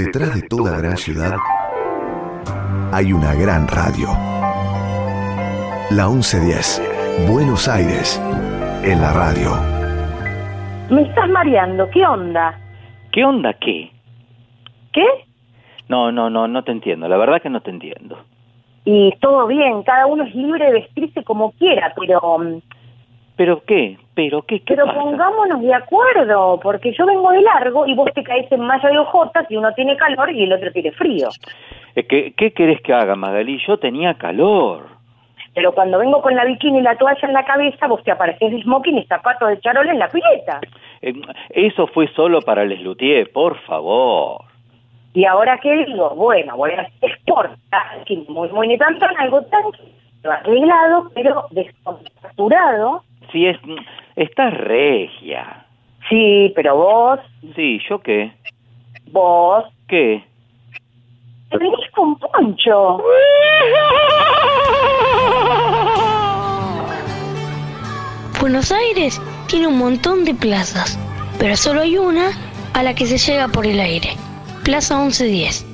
Detrás de toda gran ciudad hay una gran radio. La 1110, Buenos Aires, en la radio. Me estás mareando, ¿qué onda? ¿Qué onda qué? ¿Qué? No, no, no, no te entiendo. La verdad que no te entiendo. Y todo bien, cada uno es libre de vestirse como quiera, pero... mm, ¿Pero qué? ¿Pero qué? ¿Qué Pero pasa? pongámonos de acuerdo, porque yo vengo de largo y vos te caes en malla de ojotas y uno tiene calor y el otro tiene frío. Eh, ¿Qué, ¿Qué querés que haga, Magalí? Yo tenía calor. Pero cuando vengo con la bikini y la toalla en la cabeza, vos te apareces de smoking y zapatos de charol en la pileta. Eh, eso fue solo para Les Luthier, por favor. Y ahora qué digo, bueno, voy a hacer sport, muy, muy ni tanto, algo tan arreglado, pero descontracturado. Sí, es, estás regia. Sí, pero vos, Sí, ¿yo qué? vos, ¿Qué? te venís con poncho. Buenos Aires tiene un montón de plazas, pero solo hay una a la que se llega por el aire. Plaza 1110.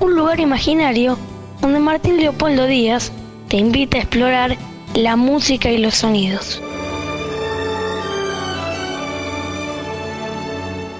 Un lugar imaginario donde Martín Leopoldo Díaz te invita a explorar la música y los sonidos.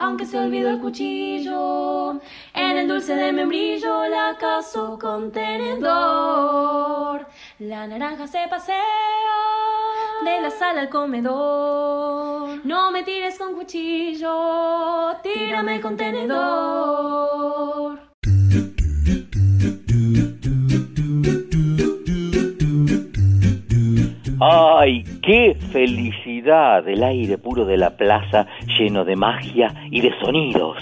Aunque se olvidó el cuchillo, en el dulce de membrillo la caso con tenedor. La naranja se pasea de la sala al comedor. No me tires con cuchillo, tírame con tenedor. ¡Ay, qué felicidad! El aire puro de la plaza lleno de magia y de sonidos.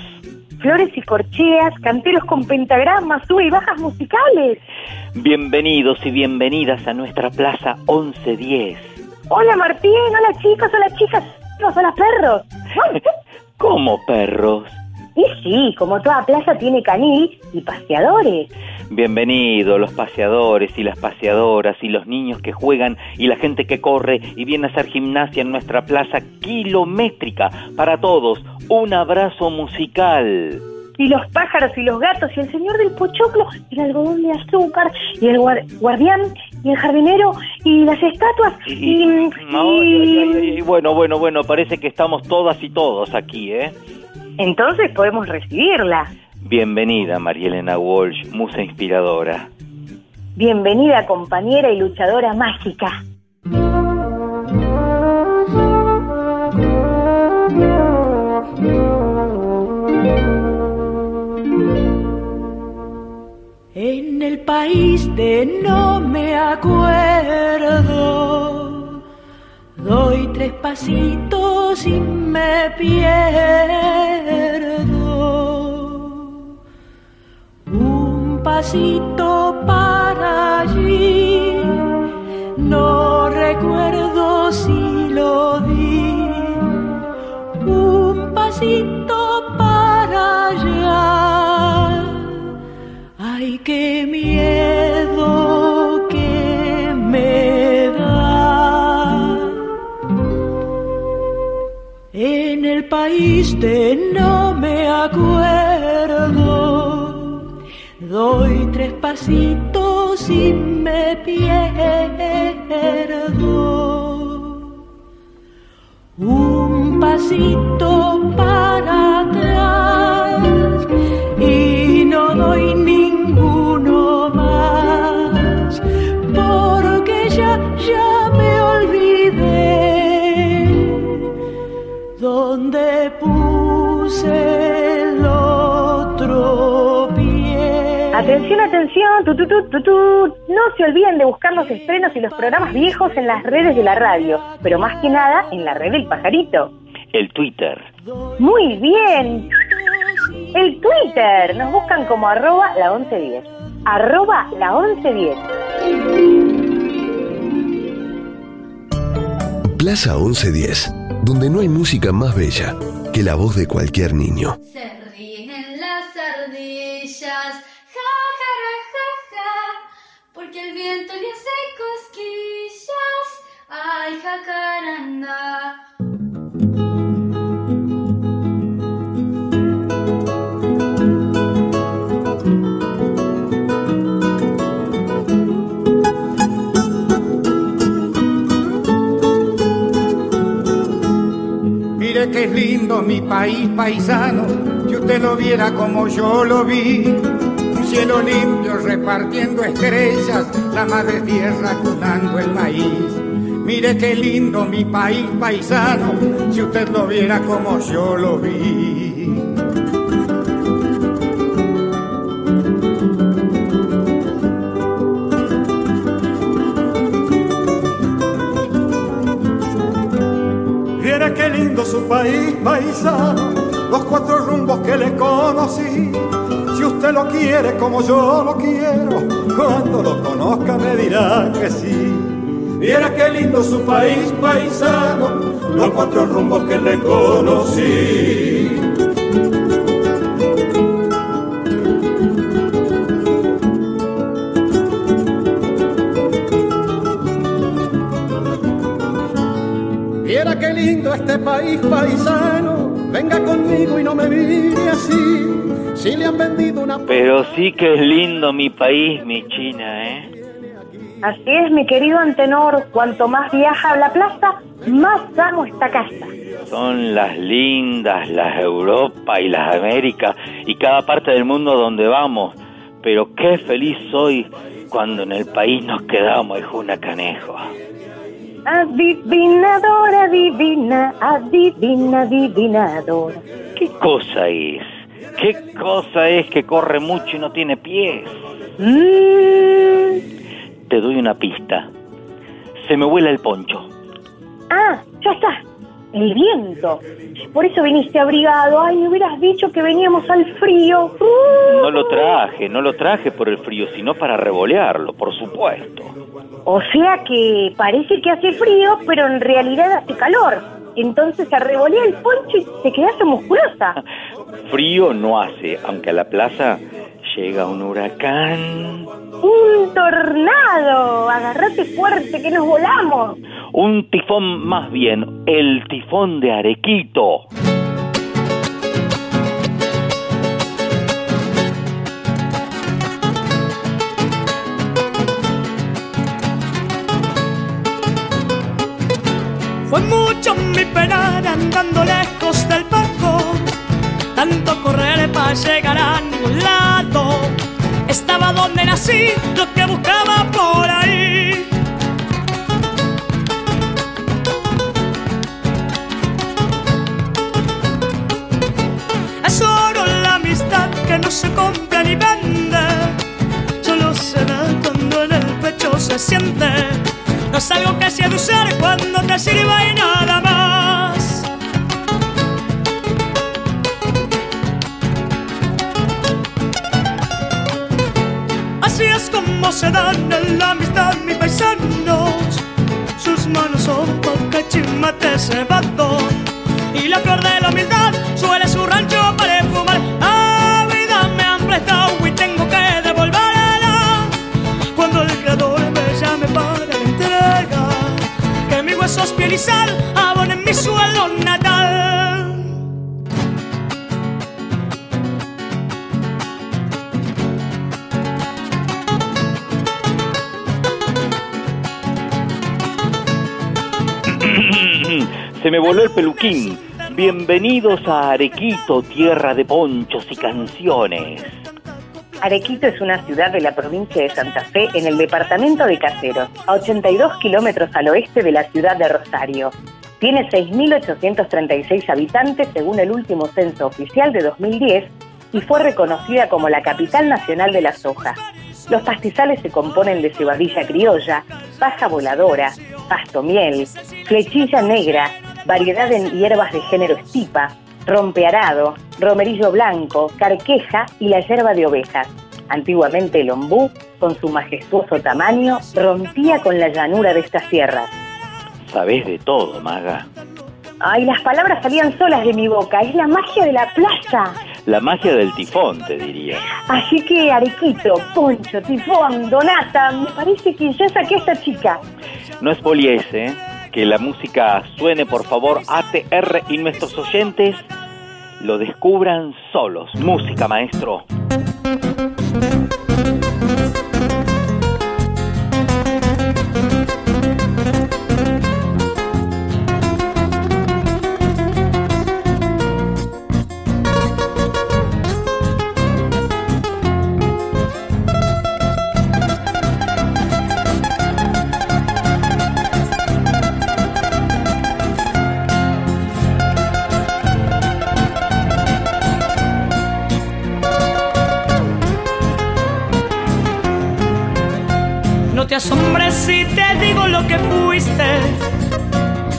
Flores y corcheas, canteros con pentagramas, sube y bajas musicales. Bienvenidos y bienvenidas a nuestra plaza 1110. Hola Martín, hola chicos, hola chicas, hola perros. ¿Cómo perros? Y sí, como toda plaza tiene canil y paseadores. Bienvenidos los paseadores y las paseadoras y los niños que juegan y la gente que corre y viene a hacer gimnasia en nuestra plaza kilométrica. Para todos, un abrazo musical. Y los pájaros y los gatos y el señor del pochoclo y el algodón de azúcar y el guar- guardián y el jardinero y las estatuas y... y- bueno, bueno, bueno, parece que estamos todas y todos aquí, ¿eh? Entonces podemos recibirla. Bienvenida, María Elena Walsh, musa inspiradora. Bienvenida compañera y luchadora mágica. En el país de no me acuerdo, doy tres pasitos y me pierdo. Un pasito para allí, no recuerdo si lo di. Un pasito para allá. Ay, qué no me acuerdo, doy tres pasitos y me pierdo. Un pasito Atención, atención, tu, tu, tu, tu, tu. no se olviden de buscar los estrenos y los programas viejos en las redes de la radio, pero más que nada en la red del pajarito. El Twitter. Muy bien. El Twitter, nos buscan como arroba la 1110. Arroba la 1110. Plaza 1110, donde no hay música más bella que la voz de cualquier niño. Porque el viento le hace cosquillas, ay, jacaranda. Mire que es lindo mi país paisano, si usted lo viera como yo lo vi. Cielo limpio repartiendo estrellas, la madre tierra cunando el maíz. Mire qué lindo mi país paisano, si usted lo viera como yo lo vi. Viera qué lindo su país paisano, los cuatro rumbos que le conocí. Usted lo quiere como yo lo quiero, cuando lo conozca me dirá que sí. Viera qué lindo su país paisano, los cuatro rumbos que le conocí. Viera qué lindo este país paisano, venga conmigo y no me mire así. Si le han vendido una... Pero sí que es lindo mi país, mi China, ¿eh? Así es, mi querido Antenor, cuanto más viaja a la plaza, más amo esta casa. Son las lindas, las Europa y las Américas y cada parte del mundo donde vamos. Pero qué feliz soy cuando en el país nos quedamos, hijo una canejo. Adivinadora, adivina, adivina, adivinadora. ¿Qué cosa es? ¿Qué cosa es que corre mucho y no tiene pies? Mm, Te doy una pista. Se me vuela el poncho. Ah, ya está. El viento. Por eso viniste abrigado. Ay, me hubieras dicho que veníamos al frío. Uh. No lo traje, no lo traje por el frío, sino para revolearlo, por supuesto. O sea que parece que hace frío, pero en realidad hace calor. Entonces se revolea el poncho y te quedas musculosa. Frío no hace, aunque a la plaza llega un huracán, ¡Un tornado! Agarrate fuerte que nos volamos. un tifón más bien, el tifón de Arequito. Fue mucho mi penar andando lejos tanto correr para llegar a ningún lado. Estaba donde nací, lo que buscaba por ahí. Es oro la amistad que no se compra ni vende, solo se da cuando en el pecho se siente. No es algo que se de usar cuando te sirva y nada más. Así es como se dan en la amistad mis paisanos. Sus manos son cachimate cebado. Y la flor de la humildad suele su rancho para fumar. A vida me han prestado y tengo que devolverla. Cuando el creador me llame para la entrega. Que mis huesos, piel y sal abonen mi suelo natal. Se me voló el peluquín. Bienvenidos a Arequito, tierra de ponchos y canciones. Arequito es una ciudad de la provincia de Santa Fe en el departamento de Caseros, a 82 kilómetros al oeste de la ciudad de Rosario. Tiene 6.836 habitantes según el último censo oficial de 2010 y fue reconocida como la capital nacional de la soja. Los pastizales se componen de cebadilla criolla, paja voladora, pasto miel, flechilla negra, variedad de hierbas de género estipa, rompearado, romerillo blanco, carqueja y la yerba de ovejas. Antiguamente el ombú, con su majestuoso tamaño, rompía con la llanura de estas tierras. Sabés de todo, maga. Ay, las palabras salían solas de mi boca. Es la magia de la plaza. La magia del tifón, te diría. Así que, Arequito, Poncho, Tifón, Donata, me parece que ya saqué a esta chica. No es poliese, ¿eh? Que la música suene, por favor, ATR y nuestros oyentes lo descubran solos. Música, maestro. Te asombres si te digo lo que fuiste,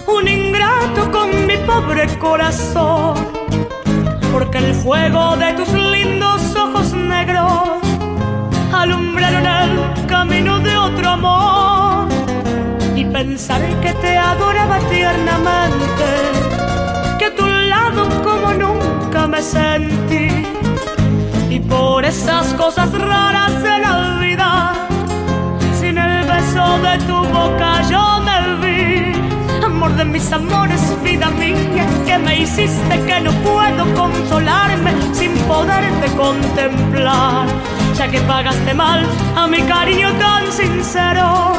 un ingrato con mi pobre corazón, porque el fuego de tus lindos ojos negros alumbraron el camino de otro amor. Y pensar que te adoraba tiernamente, que a tu lado como nunca me sentí. Y por esas cosas raras de la vida sin el beso de tu boca yo me vi. Amor de mis amores, vida mía, que me hiciste que no puedo consolarme sin poderte contemplar. Ya que pagaste mal a mi cariño tan sincero,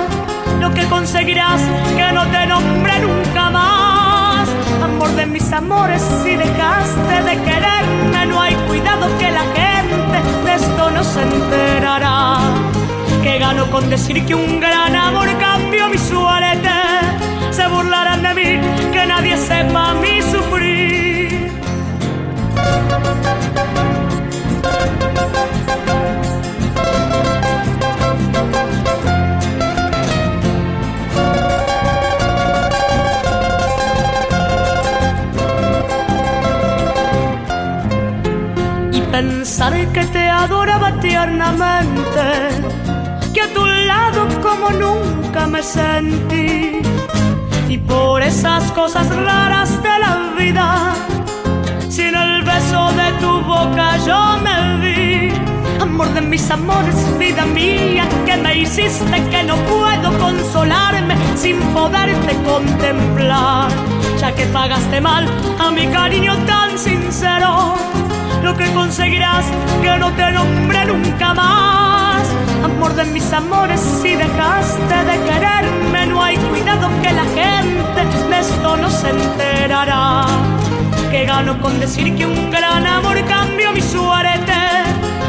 lo que conseguirás que no te nombre nunca más. Amor de mis amores, si dejaste de quererme, no hay cuidado que la gente de esto no se enterará que gano con decir que un gran amor cambió mi suerte. Se burlarán de mí, que nadie sepa mi sufrir. Y pensar que te adoraba tiernamente tu lado como nunca me sentí. Y por esas cosas raras de la vida, sin el beso de tu boca yo me vi. Amor de mis amores, vida mía, que me hiciste que no puedo consolarme sin poderte contemplar. Ya que pagaste mal a mi cariño tan sincero, lo que conseguirás que no te nombre nunca más. Amor de mis amores, si dejaste de quererme, no hay cuidado que la gente de esto no se enterará. Que gano con decir que un gran amor cambió mi suerte.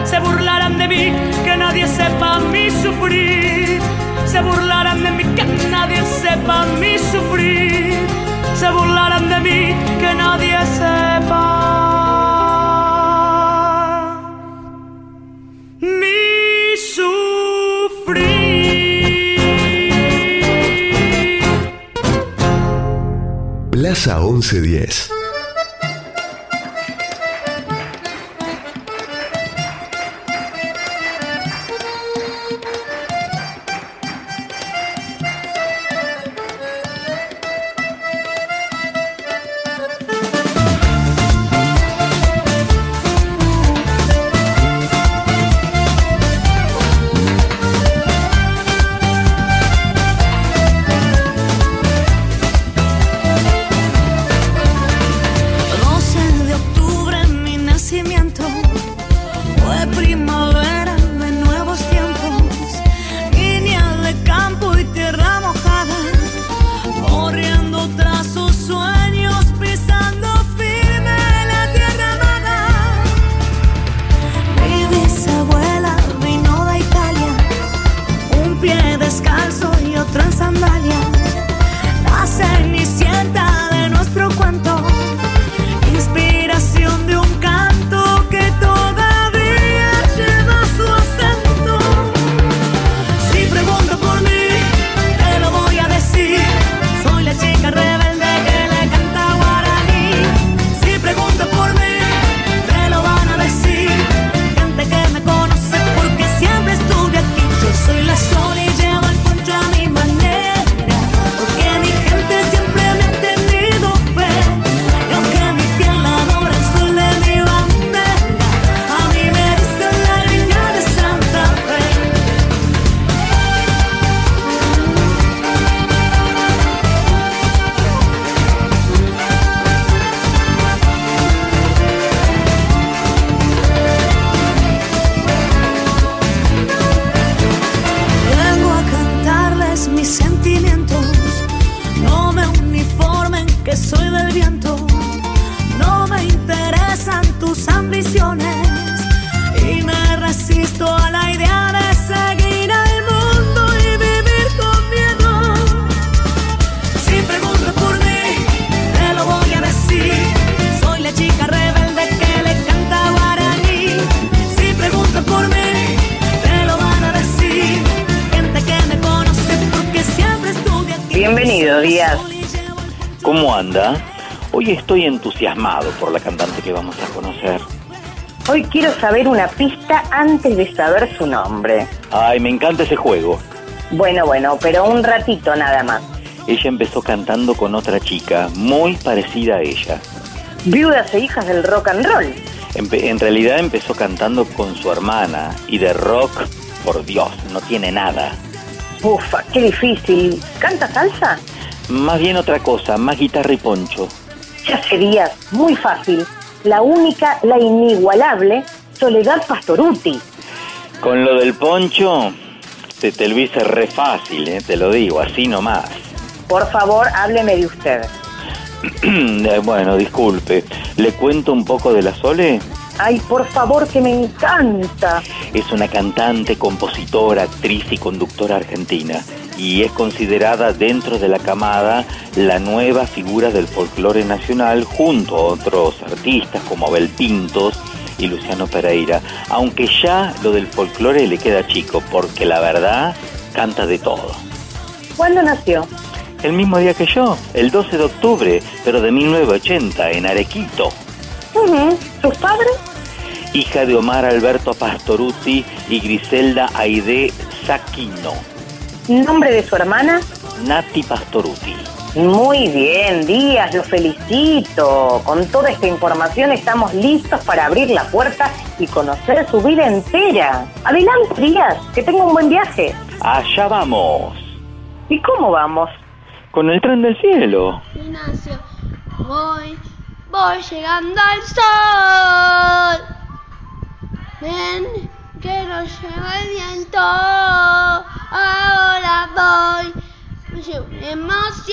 Se burlarán de mí, que nadie sepa mi sufrir. Se burlarán de mí, que nadie sepa mi sufrir. Se burlarán de mí, que nadie sepa. Plaza 1110. Antes de saber su nombre. Ay, me encanta ese juego. Bueno, bueno, pero un ratito nada más. Ella empezó cantando con otra chica, muy parecida a ella. Viudas e hijas del rock and roll. Empe- en realidad empezó cantando con su hermana y de rock, por Dios, no tiene nada. Ufa, qué difícil. ¿Canta salsa? Más bien otra cosa, más guitarra y poncho. Ya sería muy fácil. La única, la inigualable, Soledad Pastoruti. Con lo del poncho, te, te lo hice re fácil, eh, te lo digo, así nomás. Por favor, hábleme de usted. Eh, bueno, disculpe, ¿le cuento un poco de la Sole? Ay, por favor, que me encanta. Es una cantante, compositora, actriz y conductora argentina y es considerada dentro de la camada la nueva figura del folclore nacional junto a otros artistas como Abel Pintos y Luciano Pereira, aunque ya lo del folclore le queda chico porque la verdad canta de todo. ¿Cuándo nació? El mismo día que yo, el 12 de octubre, pero de 1980, en Arequito. ¿Sus padres? hija de Omar Alberto Pastoruti y Griselda Aide Saquino, ¿Nombre de su hermana? Nati Pastoruti. Muy bien, Díaz, lo felicito. Con toda esta información estamos listos para abrir la puerta y conocer su vida entera. Adelante, Díaz, que tenga un buen viaje. Allá vamos, ¿Y cómo vamos? con el tren del cielo. Ignacio, voy, voy llegando al sol. Ven, que nos lleva el viento. Ahora voy, emoción.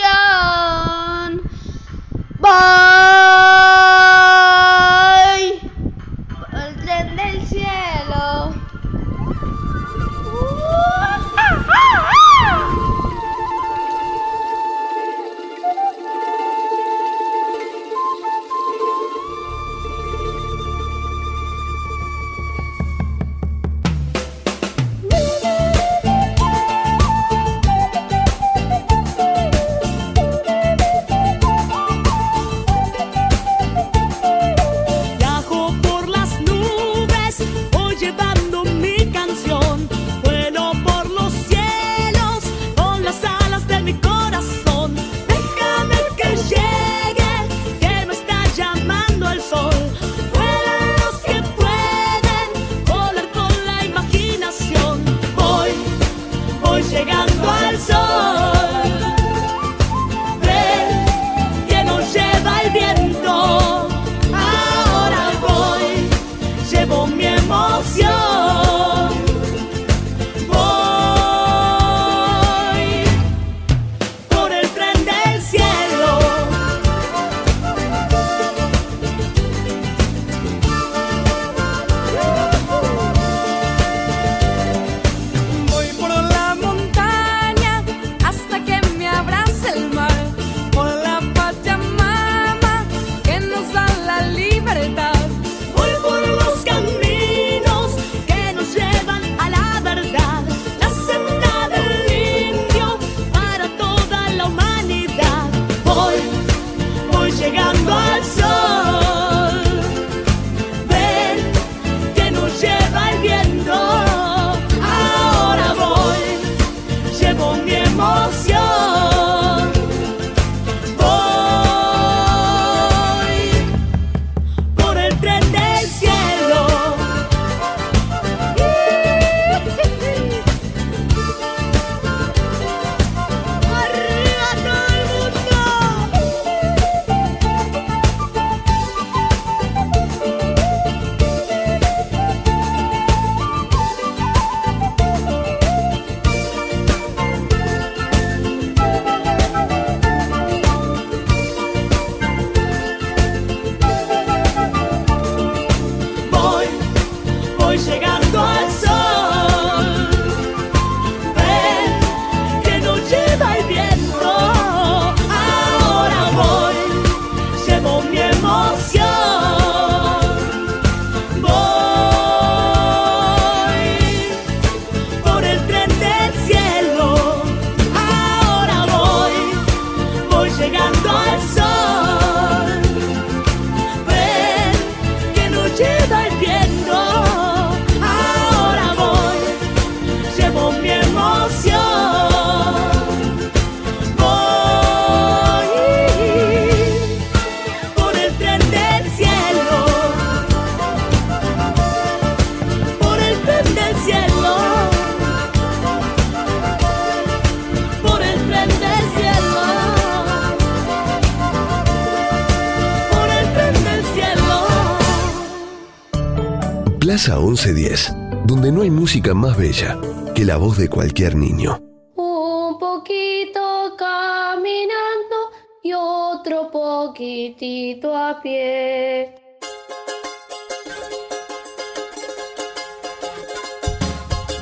Plaza 1110, donde no hay música más bella que la voz de cualquier niño. Un poquito caminando y otro poquitito a pie.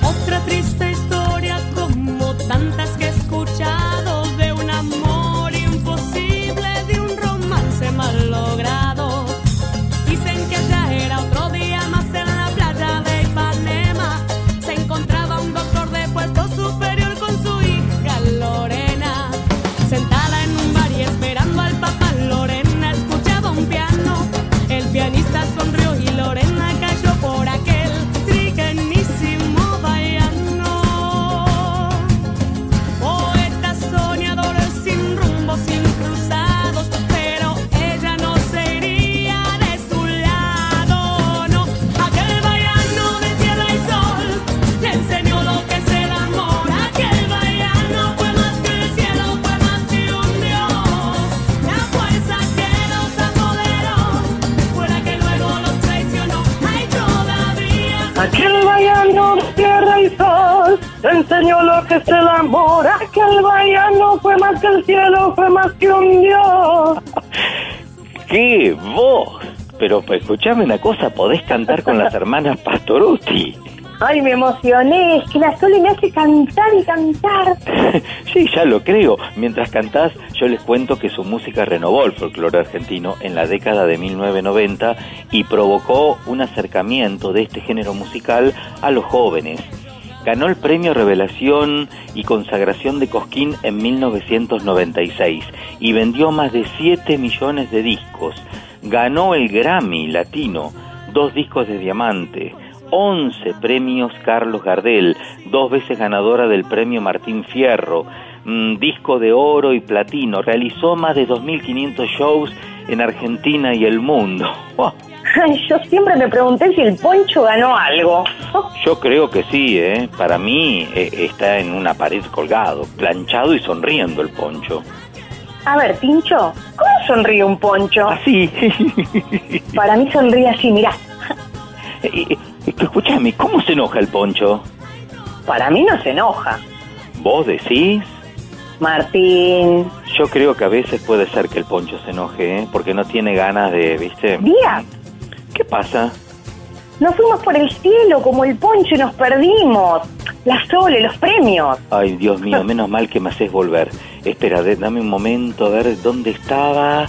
Otra triste historia como tantas que he escuchado lo que es el amor. Aquel vallano fue más que el cielo, fue más que un dios. ¡Qué voz! Pero pues, escuchame una cosa, podés cantar con las hermanas Pastoruti. Ay, me emocioné, es que la Sole me hace cantar y cantar. sí, ya lo creo. Mientras cantás, yo les cuento que su música renovó el folclore argentino en la década de 1990 y provocó un acercamiento de este género musical a los jóvenes. Ganó el premio Revelación y Consagración de Cosquín en 1996 y vendió más de 7 millones de discos. Ganó el Grammy Latino, dos discos de diamante, 11 premios Carlos Gardel, dos veces ganadora del premio Martín Fierro, mm, disco de oro y platino. Realizó más de 2.500 shows en Argentina y el mundo. Yo siempre me pregunté si el poncho ganó algo. yo creo que sí, ¿eh? Para mí eh, está en una pared colgado, planchado y sonriendo el poncho. A ver, Pincho, ¿cómo sonríe un poncho? Así. Para mí sonríe así, mirá. Eh, Escúchame, ¿cómo se enoja el poncho? Para mí no se enoja. ¿Vos decís? Martín. Yo creo que a veces puede ser que el poncho se enoje, ¿eh? Porque no tiene ganas de, ¿viste? Día, ¿Qué pasa? nos fuimos por el cielo como el poncho y nos perdimos. La Sole, los premios. Ay, Dios mío, menos mal que me haces volver. Espera, de- dame un momento a ver dónde estaba.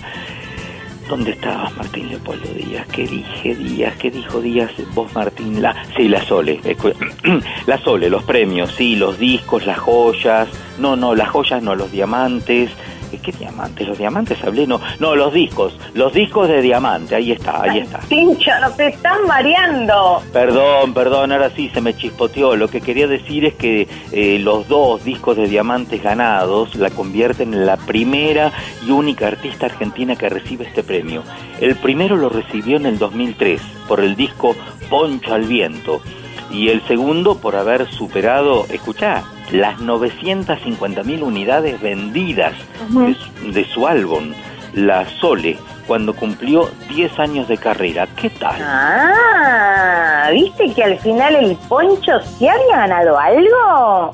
¿Dónde estabas, Martín Leopoldo Díaz? ¿Qué dije Díaz? ¿Qué dijo Díaz? Vos, Martín, la... Sí, la Sole. La Sole, los premios, sí, los discos, las joyas. No, no, las joyas no, los diamantes. ¿Qué diamantes? ¿Los diamantes hablé? No, no, los discos. Los discos de diamante, ahí está, ahí está. Pincho, nos están variando. Perdón, perdón, ahora sí se me chispoteó. Lo que quería decir es que eh, los dos discos de diamantes ganados la convierten en la primera y única artista argentina que recibe este premio. El primero lo recibió en el 2003 por el disco Poncho al Viento y el segundo por haber superado, escuchá, las 950.000 unidades vendidas de, su- de su álbum, La Sole, cuando cumplió 10 años de carrera. ¿Qué tal? Ah, ¿viste que al final el poncho sí había ganado algo?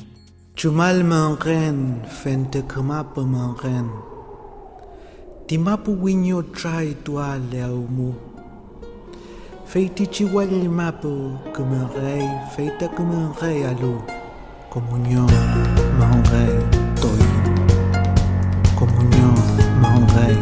Chumal mangen, fente kemapa mangen. Timapu winyo try tua leaumu. Feiti chihual el mapu, kemerei, feita kemerei alu. Comunión, Mahonrey, Toyin. Comunión, Mahonrey,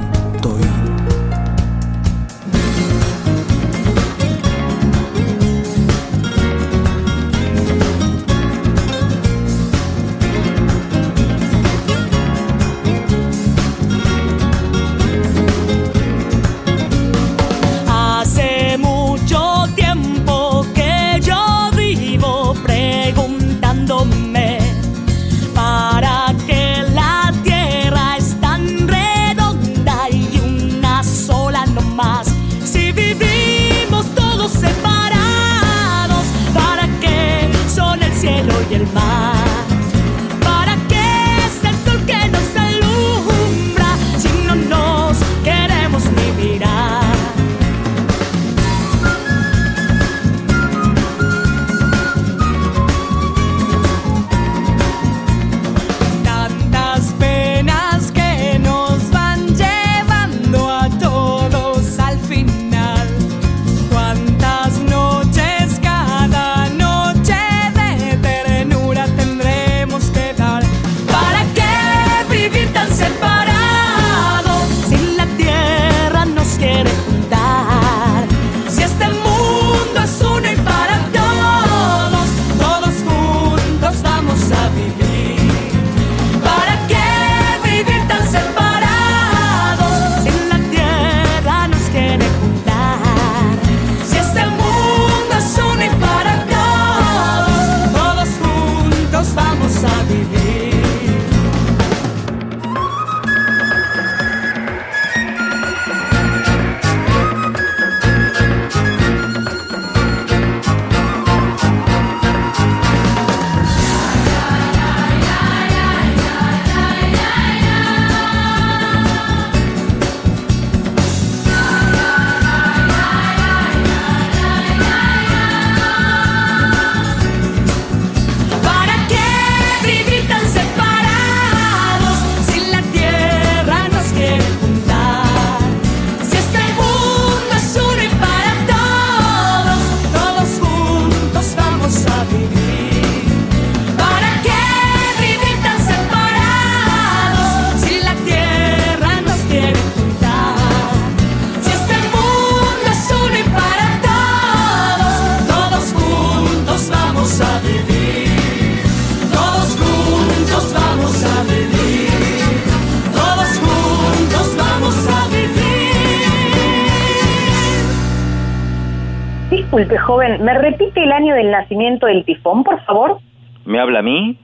¿me repite el año del nacimiento del tifón, por favor? ¿Me habla a mí?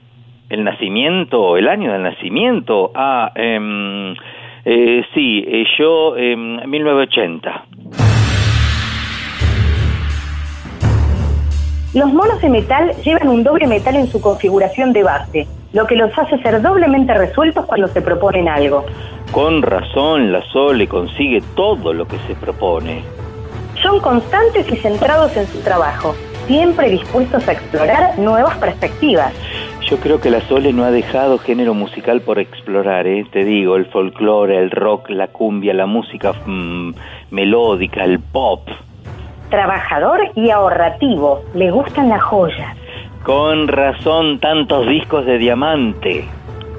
¿El nacimiento? ¿El año del nacimiento? Ah, em, eh, sí, eh, yo en em, 1980. Los monos de metal llevan un doble metal en su configuración de base, lo que los hace ser doblemente resueltos cuando se proponen algo. Con razón, la Sole consigue todo lo que se propone. Son constantes y centrados en su trabajo, siempre dispuestos a explorar nuevas perspectivas. Yo creo que la Sole no ha dejado género musical por explorar, ¿eh? te digo, el folclore, el rock, la cumbia, la música mm, melódica, el pop. Trabajador y ahorrativo, le gustan las joyas. Con razón, tantos discos de diamante.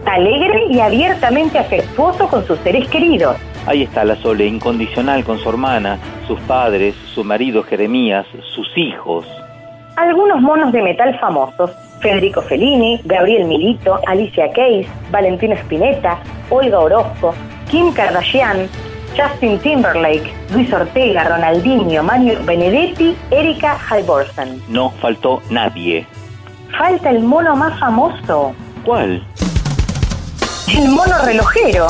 Alegre y abiertamente afectuoso con sus seres queridos. Ahí está la Sole, incondicional con su hermana, sus padres, su marido Jeremías, sus hijos. Algunos monos de metal famosos, Federico Fellini, Gabriel Milito, Alicia Keys, Valentina Spinetta, Olga Orozco, Kim Kardashian, Justin Timberlake, Luis Ortega, Ronaldinho, Mario Benedetti, Erika Halvorsen. No faltó nadie. Falta el mono más famoso. ¿Cuál? El mono relojero.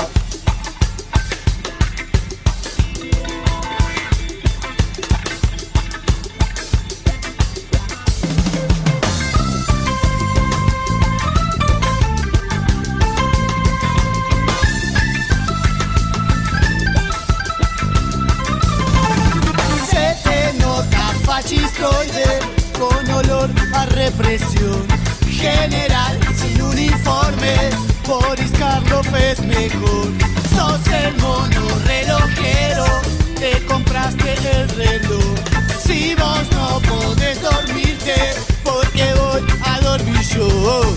General sin uniforme, Boris Karloff es mejor. Sos el mono relojero, te compraste el reloj. Si vos no podés dormirte, porque voy a dormir yo.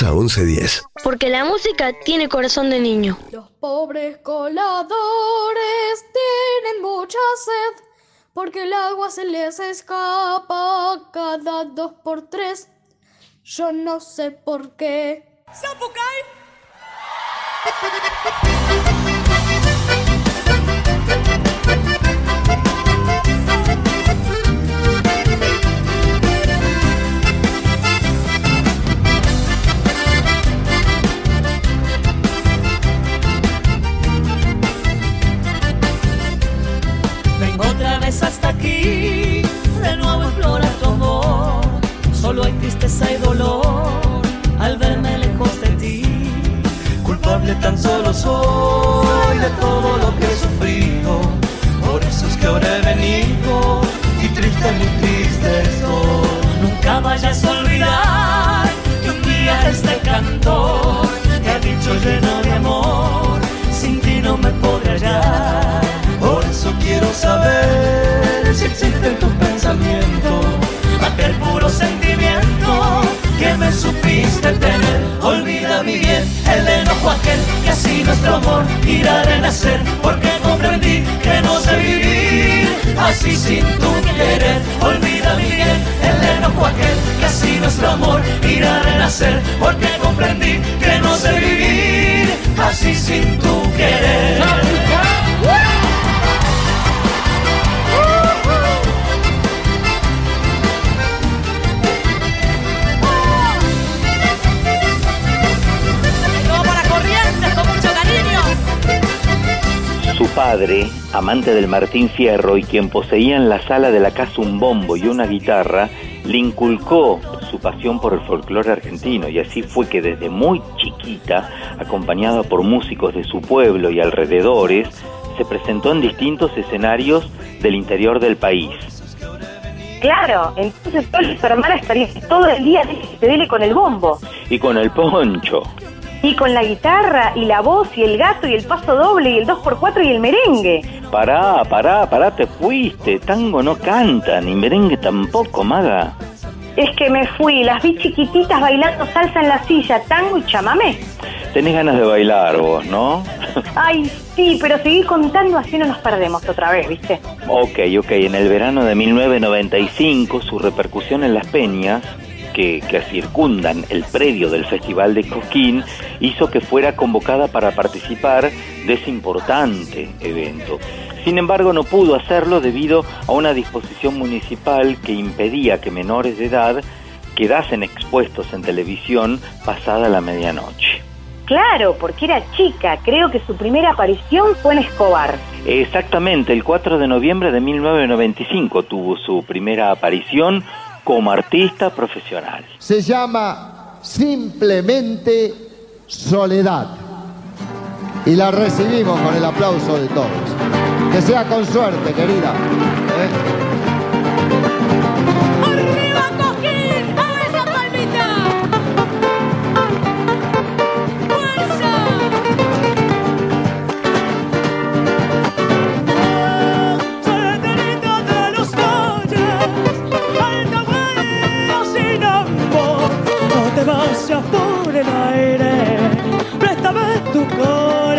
Plaza 1110. Porque la música tiene corazón de niño. Los pobres coladores tienen mucha sed porque el agua se les escapa cada dos por tres. Yo no sé por qué. Vengo aquí, de nuevo explora tu amor. Solo hay tristeza y dolor al verme lejos de ti. Culpable tan solo soy de todo lo que he sufrido. Por eso es que ahora he venido y triste, muy triste estoy. Nunca vayas a olvidar que un día este cantor te ha dicho lleno de amor. Sin ti no me podré hallar. Quiero saber si existe en tu pensamiento aquel puro sentimiento que me supiste tener. Olvida mi bien el enojo aquel que así nuestro amor irá a renacer. Porque comprendí que no sé vivir así sin tu querer. Olvida mi bien el enojo aquel que así nuestro amor irá a renacer. Porque comprendí que no sé vivir así sin tu querer. Su padre, amante del Martín Fierro y quien poseía en la sala de la casa un bombo y una guitarra, le inculcó su pasión por el folclore argentino y así fue que desde muy chiquita, acompañada por músicos de su pueblo y alrededores, se presentó en distintos escenarios del interior del país. Claro, entonces todas las hermanas estarían todo el día de dele con el bombo. Y con el poncho. Y con la guitarra, y la voz, y el gato, y el paso doble, y el 2x4 y el merengue. Pará, pará, pará, te fuiste. Tango no canta, ni merengue tampoco, maga. Es que me fui, las vi chiquititas bailando salsa en la silla, tango y chamamé. Tenés ganas de bailar vos, ¿no? Ay, sí, pero seguí contando así no nos perdemos otra vez, ¿viste? ok, ok. En el verano de 1995, su repercusión en las peñas, que, que circundan el predio del Festival de Cosquín, hizo que fuera convocada para participar de ese importante evento. Sin embargo, no pudo hacerlo debido a una disposición municipal que impedía que menores de edad quedasen expuestos en televisión pasada la medianoche. Claro, porque era chica, creo que su primera aparición fue en Escobar. Exactamente, el 4 de noviembre de 1995 tuvo su primera aparición como artista profesional. Se llama simplemente Soledad. Y la recibimos con el aplauso de todos. Que sea con suerte, querida. ¿eh? El aire, préstame tu corazón.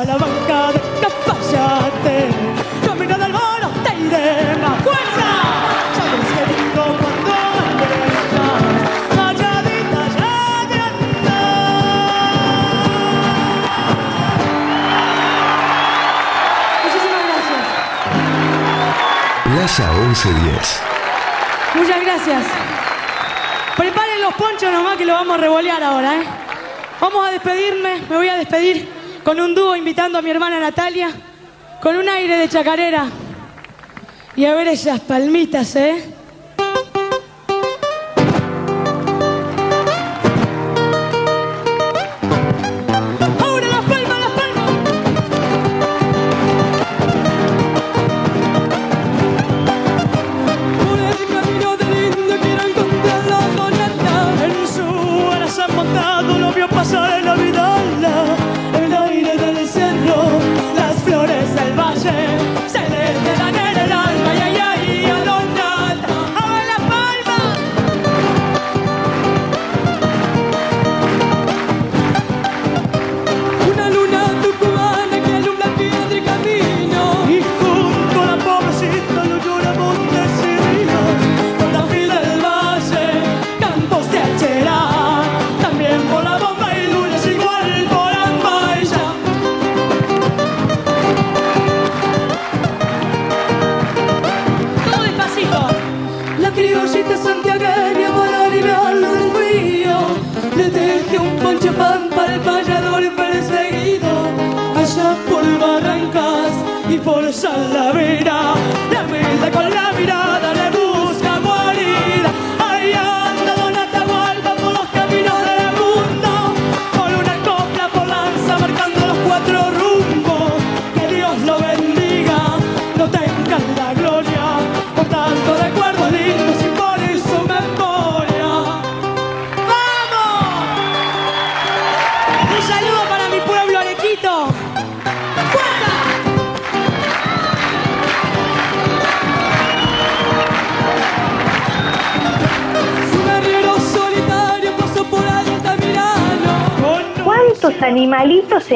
La salamanca de Cafayate, camino del moro te iré más fuerza. Sabes que lindo cuando regresas, calladita ya de Muchísimas gracias. Plaza 1110. Muchas gracias. Preparen los ponchos nomás que lo vamos a revolear ahora, ¿eh? Vamos a despedirme, me voy a despedir con un dúo invitando a mi hermana Natalia, con un aire de chacarera. Y a ver esas palmitas, ¿eh?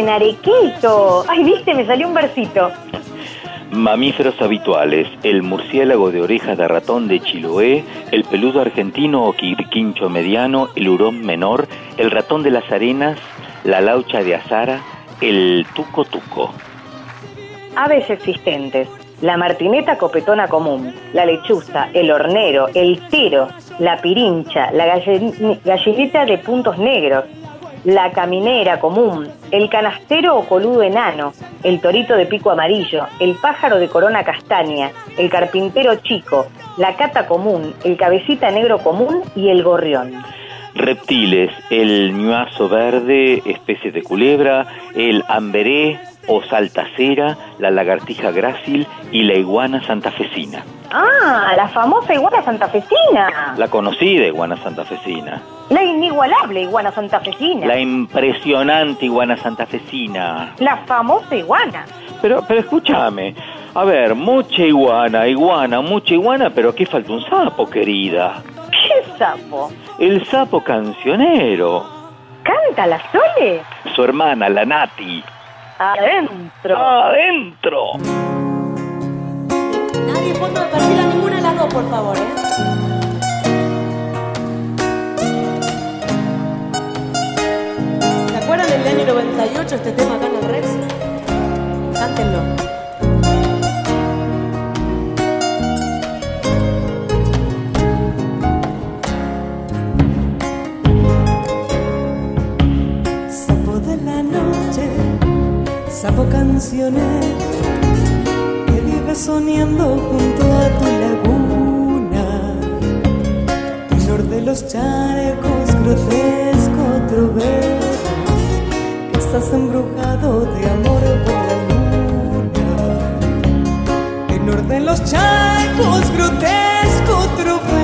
En Arequito? Ay, viste, me salió un versito. Mamíferos habituales, el murciélago de orejas de ratón de Chiloé, el peludo argentino o quirquincho mediano, el hurón menor, el ratón de las arenas, la laucha de azara, el tuco tuco. Aves existentes. La martineta copetona común, la lechuza, el hornero, el tero, la pirincha, la gallineta de puntos negros, la caminera común, el canastero o coludo enano, el torito de pico amarillo, el pájaro de corona castaña, el carpintero chico, la cata común, el cabecita negro común y el gorrión. Reptiles, el ñuazo verde, especie de culebra, el amberé o saltacera, la lagartija grácil y la iguana santafesina. Ah, la famosa iguana santafesina. La conocida iguana santafesina. La inigualable iguana santafesina. La impresionante iguana santafesina. La famosa iguana. Pero, pero escúchame. A ver, mucha iguana, iguana, mucha iguana, pero aquí falta un sapo, querida. ¿Qué sapo? El sapo cancionero. ¿Canta la Sole? Su hermana, la Nati. Adentro. Adentro. Nadie ponga de perfil a ninguna de las dos, por favor, ¿eh? ¿Se acuerdan del año 98 este tema acá en el Rex? Cántenlo. Sapo de la noche, sapo cancionero, soñando junto a tu laguna, menor de los charcos, grotesco trovero, que estás embrujado de amor por la luna, menor de los charcos, grotesco trovero.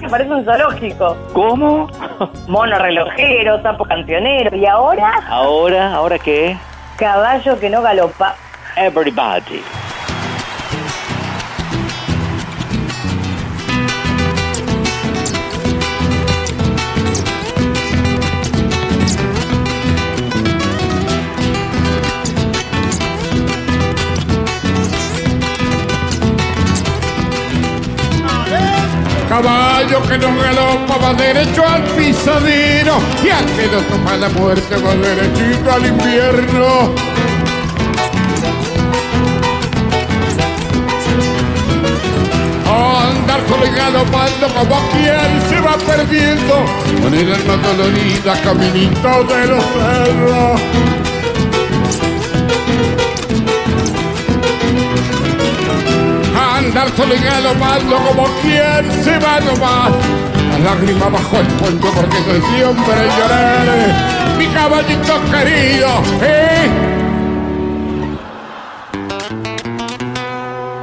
que parece un zoológico. ¿Cómo? Mono relojero, sapo cancionero. ¿Y ahora? ¿Ahora? ¿Ahora qué? Caballo que no galopa. Everybody. caballo que nos galopa va derecho al pisadino y que nos toma la muerte va derechito al invierno. Andar solo y galopando como quien se va perdiendo con el alma dolorida caminito de los cerros. andar solo y galopando como quien se va nomás. La lágrima bajo el puente porque soy siempre lloraré. Mi caballito querido, ¿eh?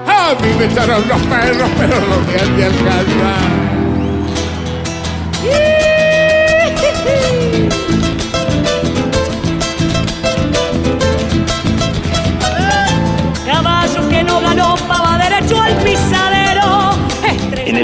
A mí me echaron los perros, pero no me han de alcanzar.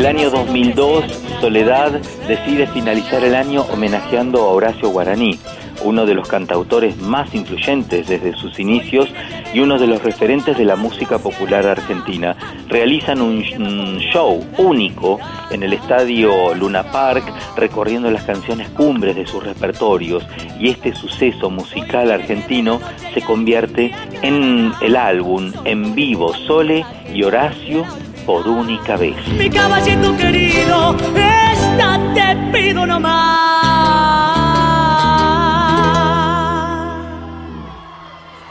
el año 2002, Soledad decide finalizar el año homenajeando a Horacio Guaraní, uno de los cantautores más influyentes desde sus inicios y uno de los referentes de la música popular argentina. Realizan un, un show único en el estadio Luna Park, recorriendo las canciones cumbres de sus repertorios, y este suceso musical argentino se convierte en el álbum en vivo Sole y Horacio por única vez. Mi caballito querido, esta te pido nomás.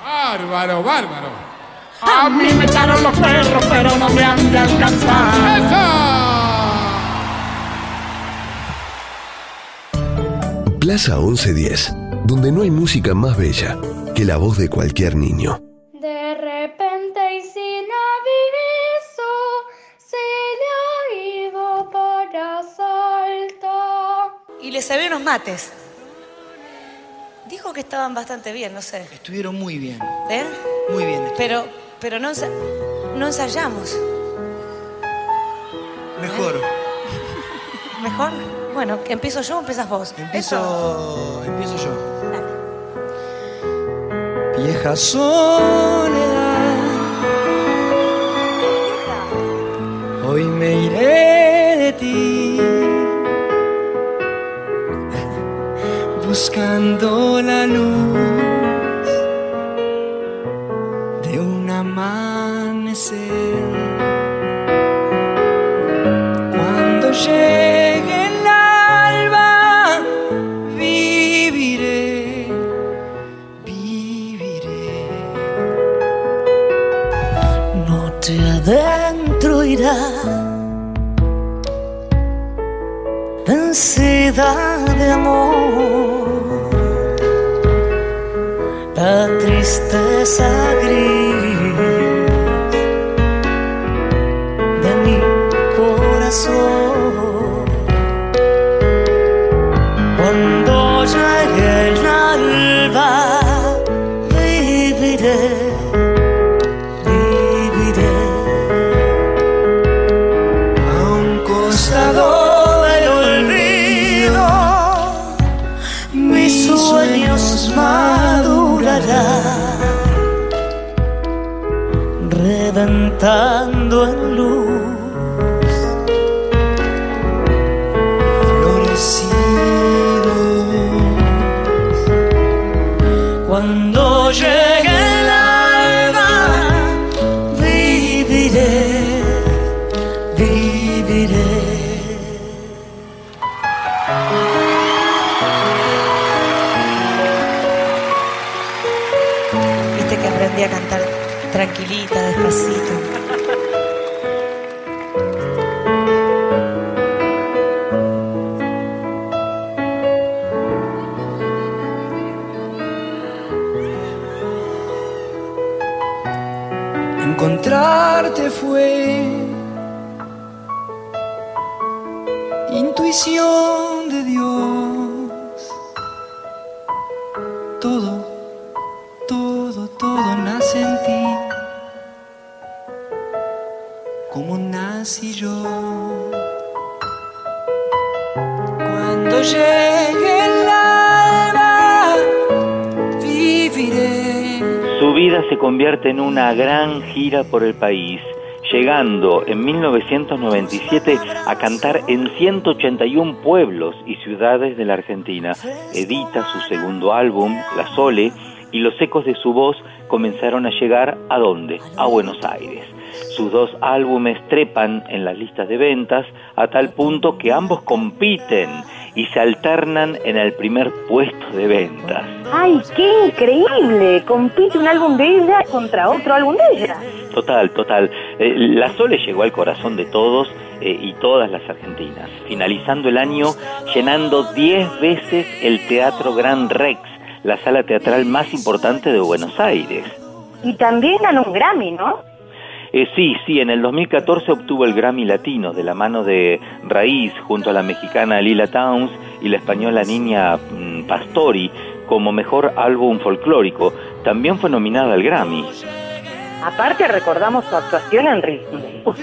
Bárbaro, bárbaro. A mí me echaron los perros, pero no me han de alcanzar. Plaza 1110, donde no hay música más bella que la voz de cualquier niño. Asalto. Y le sabía unos mates. Dijo que estaban bastante bien, no sé. Estuvieron muy bien. ¿Eh? Muy bien. Pero, pero no, ensa- no ensayamos. Mejor. ¿Mejor? Bueno, empiezo yo o empiezas vos. Empiezo, empiezo yo. Vieja soledad. Hoy me iré de ti. Buscando la luz de un amanecer. Cuando llegue gira por el país, llegando en 1997 a cantar en 181 pueblos y ciudades de la Argentina. Edita su segundo álbum, La Sole, y los ecos de su voz comenzaron a llegar a dónde? A Buenos Aires. Sus dos álbumes trepan en las listas de ventas a tal punto que ambos compiten y se alternan en el primer puesto de ventas. ¡Ay, qué increíble! Compite un álbum de ella contra otro álbum de ella. Total, total. Eh, la Sole llegó al corazón de todos eh, y todas las argentinas, finalizando el año llenando 10 veces el Teatro Gran Rex, la sala teatral más importante de Buenos Aires. Y también ganó un Grammy, ¿no? Eh, sí, sí, en el 2014 obtuvo el Grammy Latino de la mano de Raíz junto a la mexicana Lila Towns y la española niña mm, Pastori como mejor álbum folclórico. También fue nominada al Grammy. Aparte recordamos su actuación en Ritmo.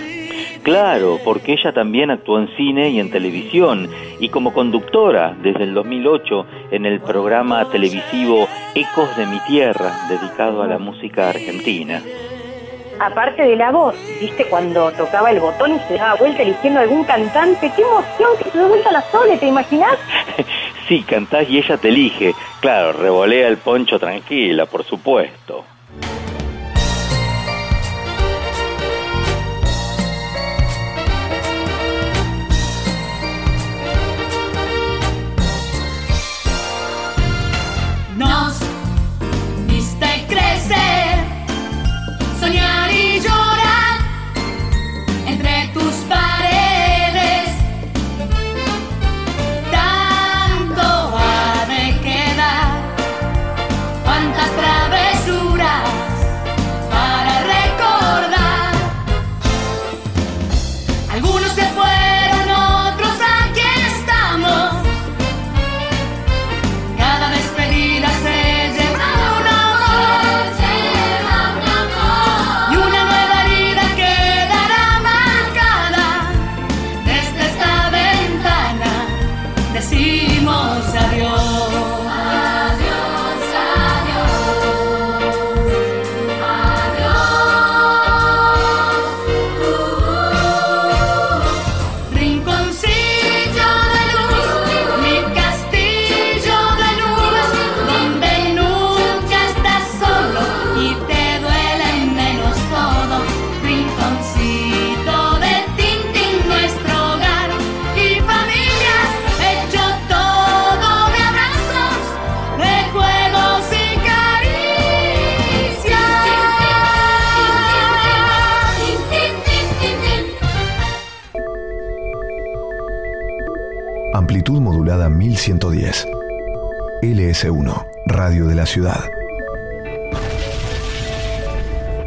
Claro, porque ella también actuó en cine y en televisión y como conductora desde el 2008 en el programa televisivo Ecos de mi Tierra, dedicado a la música argentina. Aparte de la voz, ¿viste cuando tocaba el botón y se daba vuelta eligiendo algún cantante? ¡Qué emoción que se da vuelta la Sole! ¿Te imaginas? sí, cantás y ella te elige. Claro, revolea el poncho tranquila, por supuesto.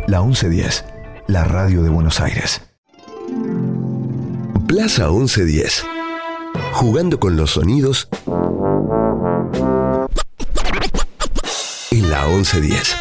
La 1110, la radio de Buenos Aires. Plaza 1110. Jugando con los sonidos en la 1110.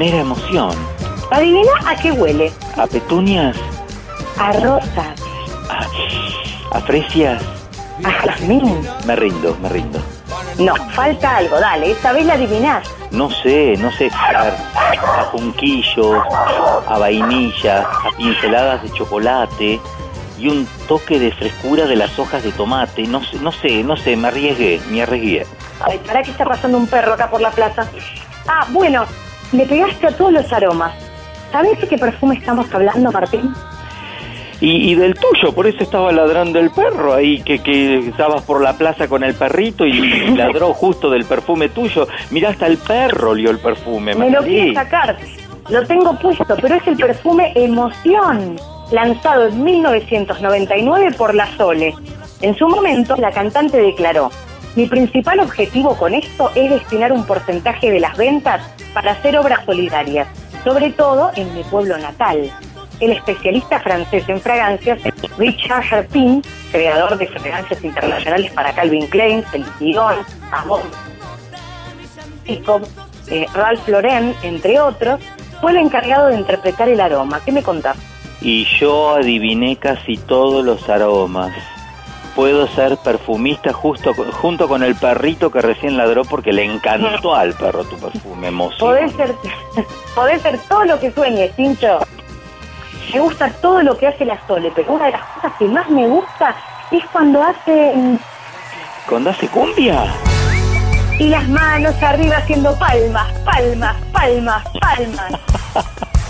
Genera emoción. Adivina a qué huele. ¿A petunias? A rosas, ¿A fresias? a jazmín. Me rindo, me rindo. No, falta algo, dale, esta vez la adivinás. No sé, no sé, a, ver, a junquillos, a vainilla, a pinceladas de chocolate y un toque de frescura de las hojas de tomate. No sé, no sé, no sé, me arriesgué, me arriesgué. Ay, ¿para qué está pasando un perro acá por la plaza? Ah, bueno, le pegaste a todos los aromas. ¿Sabes de qué perfume estamos hablando, Martín? Y, y del tuyo, por eso estaba ladrando el perro ahí, que, que estabas por la plaza con el perrito y ladró justo del perfume tuyo. Mirá, hasta el perro olió el perfume. Me lo quiere sacar. Lo tengo puesto, pero es el perfume Emoción, lanzado en 1999 por La Sole. En su momento, la cantante declaró, mi principal objetivo con esto es destinar un porcentaje de las ventas para hacer obras solidarias, sobre todo en mi pueblo natal. El especialista francés en fragancias, Richard Herpin, creador de fragancias internacionales para Calvin Klein, Celine Dion, Amor, Jacob, eh, Ralph Lauren, entre otros, fue el encargado de interpretar el aroma. ¿Qué me contás? Y yo adiviné casi todos los aromas. Puedo ser perfumista justo junto con el perrito que recién ladró porque le encantó al perro tu perfume, emoción. Podés ser, podés ser todo lo que sueñes, Tincho. Me gusta todo lo que hace la Sole, pero una de las cosas que más me gusta es cuando hace mm, ¿Cuando hace cumbia? y las manos arriba haciendo palmas, palmas, palmas, palmas.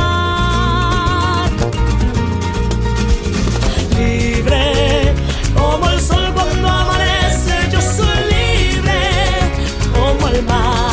Como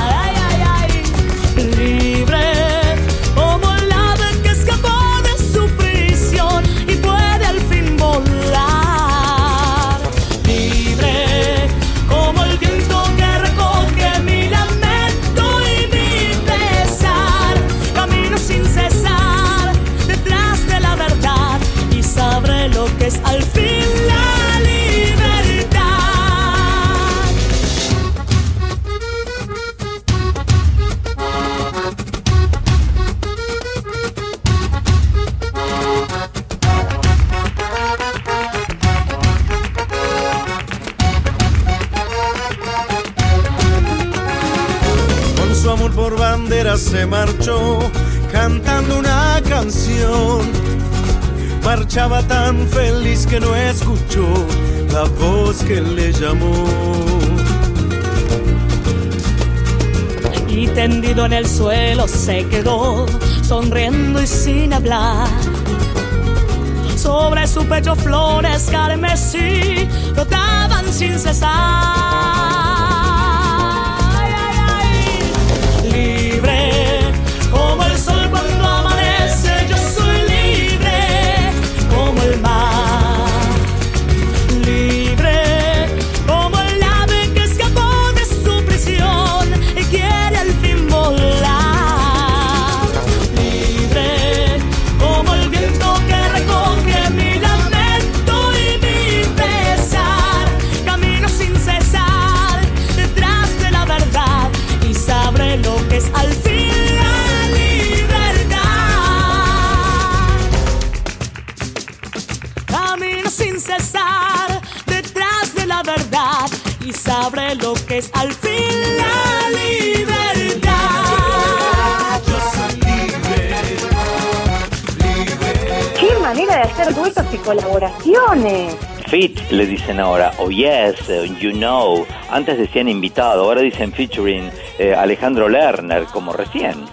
you know. Antes decían invitado, ahora dicen featuring eh, Alejandro Lerner, como recién.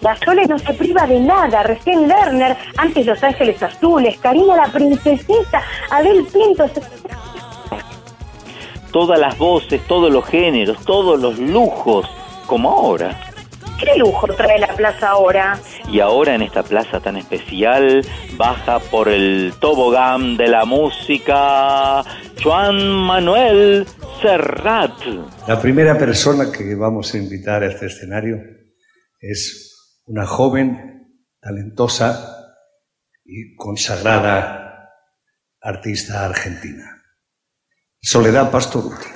La Sole no se priva de nada. Recién Lerner, antes Los Ángeles Azules, Karina la Princesita, Abel Pinto. Todas las voces, todos los géneros, todos los lujos, como ahora. ¿Qué lujo trae la plaza ahora? Y ahora en esta plaza tan especial baja por el tobogán de la música Juan Manuel Serrat. La primera persona que vamos a invitar a este escenario es una joven, talentosa y consagrada artista argentina, Soledad Pastoruti.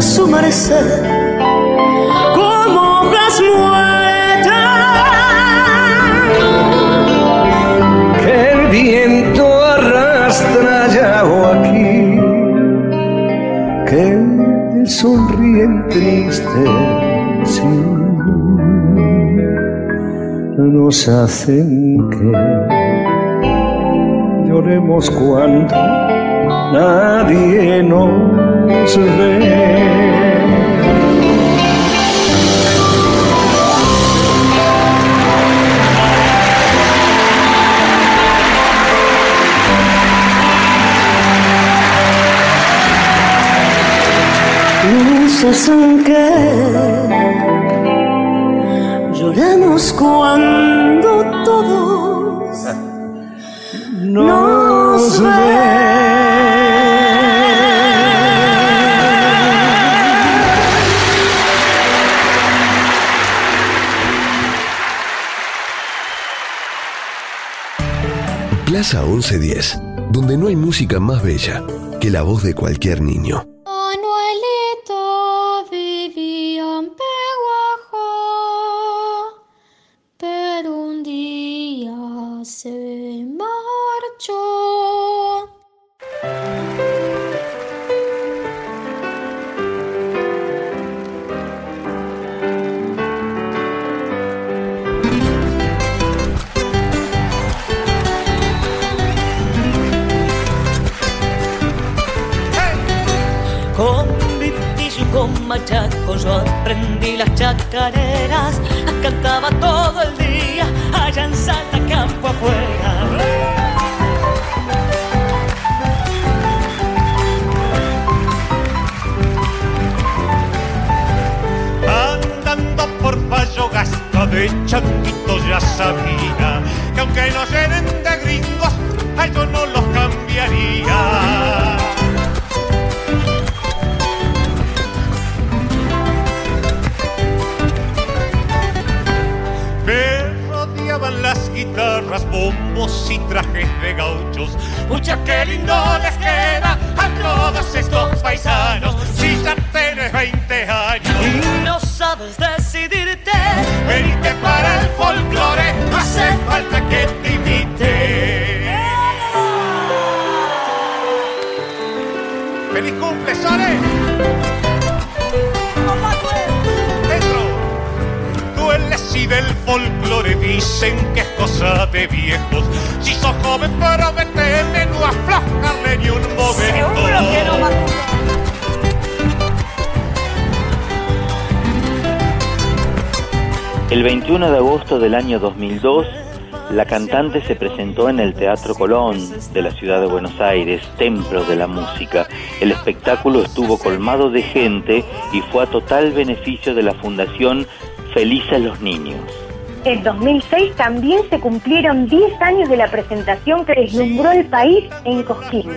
su merecer como obras muertas que el viento arrastra ya o aquí, que sonríen tristes sí, nos hacen que lloremos cuando nadie nos ve. Hacen que lloremos cuando todos nos Plaza 1110, donde no hay música más bella que la voz de cualquier niño. Dicen que es cosa de viejos. Si sos joven, prometeme no aflojarle ni un momento. Seguro que no, Macundo. El 21 de agosto del año 2002, la cantante se presentó en el Teatro Colón de la ciudad de Buenos Aires, templo de la música. El espectáculo estuvo colmado de gente y fue a total beneficio de la Fundación Felices los Niños. En 2006 también se cumplieron 10 años de la presentación que deslumbró el país en Cosquín.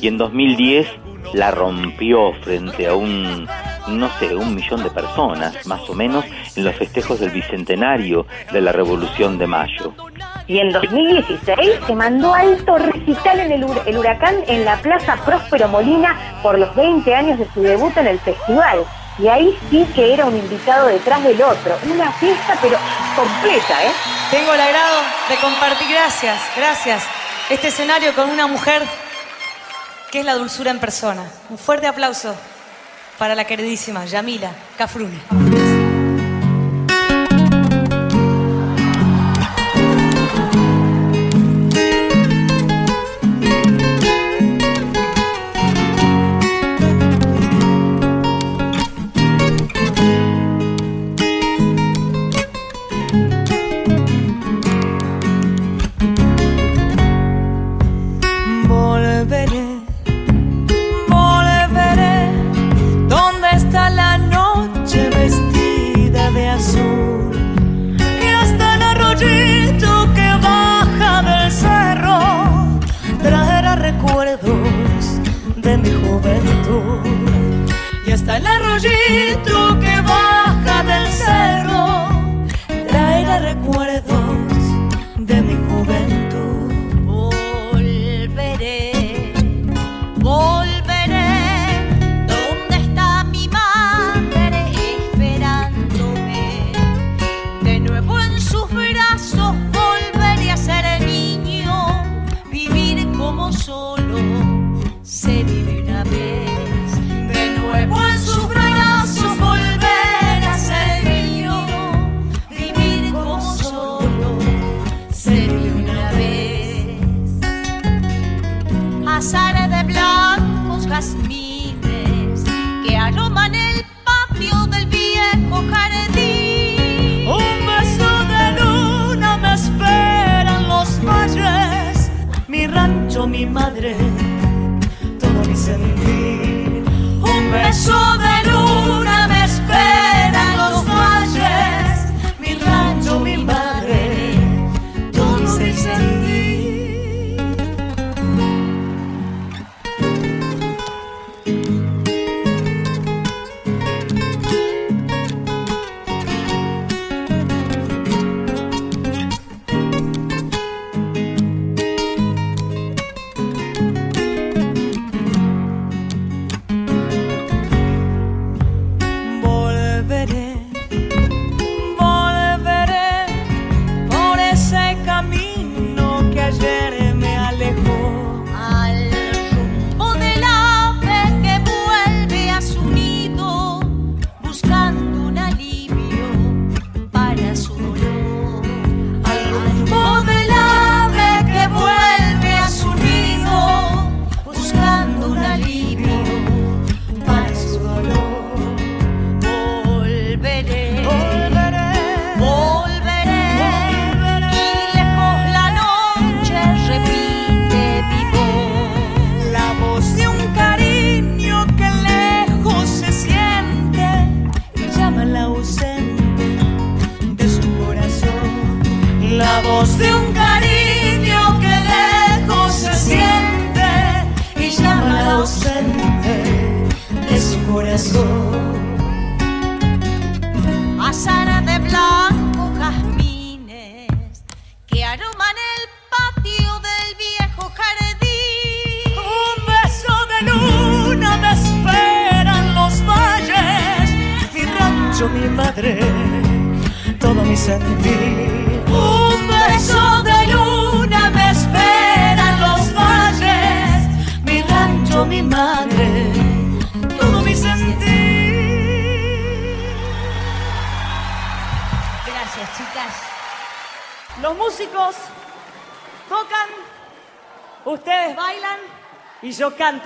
Y en 2010 la rompió frente a un, no sé, un millón de personas, más o menos, en los festejos del Bicentenario de la Revolución de Mayo. Y en 2016 se mandó alto recital en el, el huracán en la Plaza Próspero Molina por los 20 años de su debut en el festival. Y ahí sí que era un invitado detrás del otro. Una fiesta pero completa, ¿eh? Tengo el agrado de compartir, gracias, gracias, este escenario con una mujer que es la dulzura en persona. Un fuerte aplauso para la queridísima Yamila Cafrune.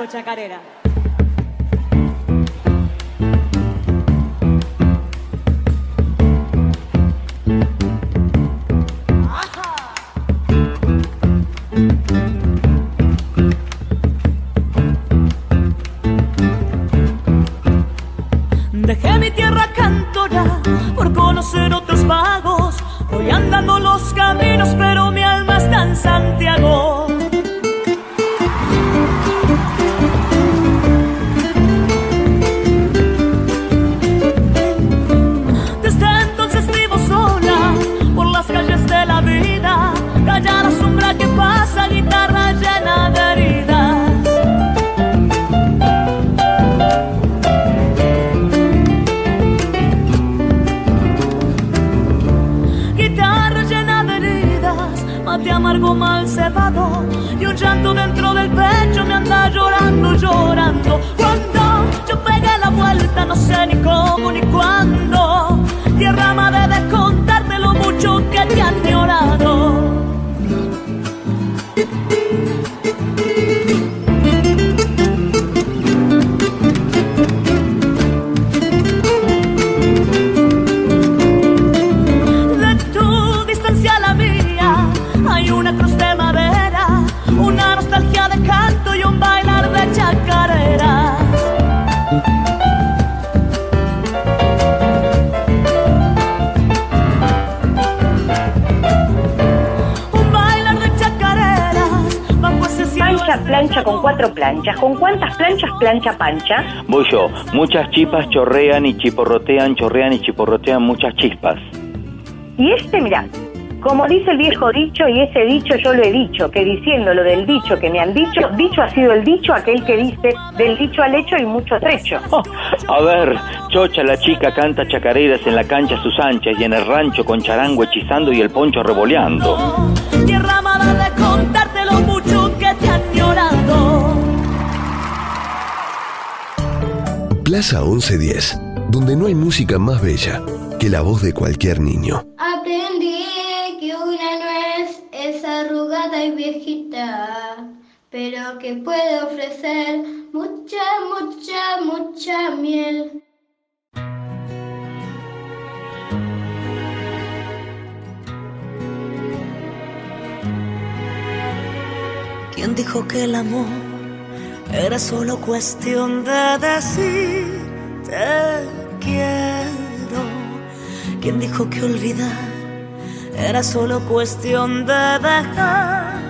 Chacarera. Plancha, plancha con cuatro planchas. ¿Con cuántas planchas plancha pancha? Voy yo. Muchas chipas chorrean y chiporrotean, chorrean y chiporrotean muchas chispas. Y este, mira, como dice el viejo dicho, y ese dicho yo lo he dicho, que diciendo lo del dicho que me han dicho, dicho ha sido el dicho, aquel que dice del dicho al hecho y mucho trecho. A ver, Chocha la chica canta chacareras en la cancha a sus anchas y en el rancho con charango hechizando y el poncho revoleando. Tierra amada de contarte lo mucho que te han llorado. Plaza 1110, donde no hay música más bella que la voz de cualquier niño. Aprendí que una nuez es arrugada y viejita, pero que puede ofrecer mucha, mucha, mucha miel. ¿Quién dijo que el amor era solo cuestión de decir te quiero? ¿Quién dijo que olvidar era solo cuestión de dejar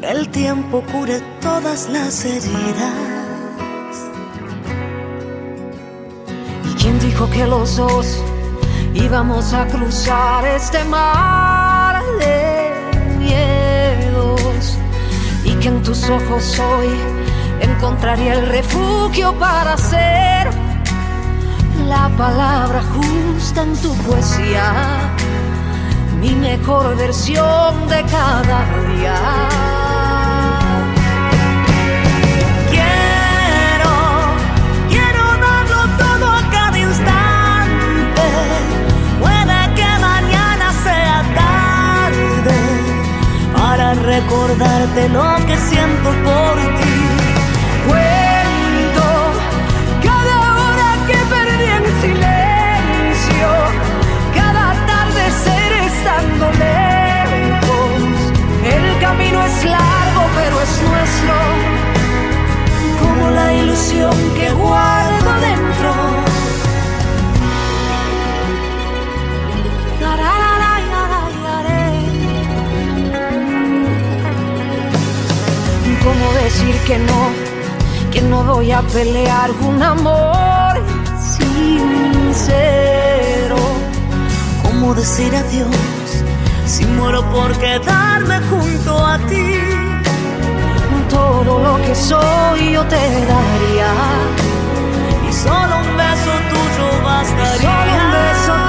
que el tiempo cure todas las heridas? ¿Y quién dijo que los dos íbamos a cruzar este mar que en tus ojos hoy encontraría el refugio para ser la palabra justa en tu poesía, mi mejor versión de cada día. Recordarte lo que siento por ti. Cuento cada hora que perdí en silencio, cada atardecer estando lejos. El camino es largo, pero es nuestro, como la ilusión que guardo dentro. ¿Cómo decir que no? Que no voy a pelear un amor sincero. ¿Cómo decir adiós si muero por quedarme junto a ti? Todo lo que soy yo te daría y solo un beso tuyo bastaría. Solo un beso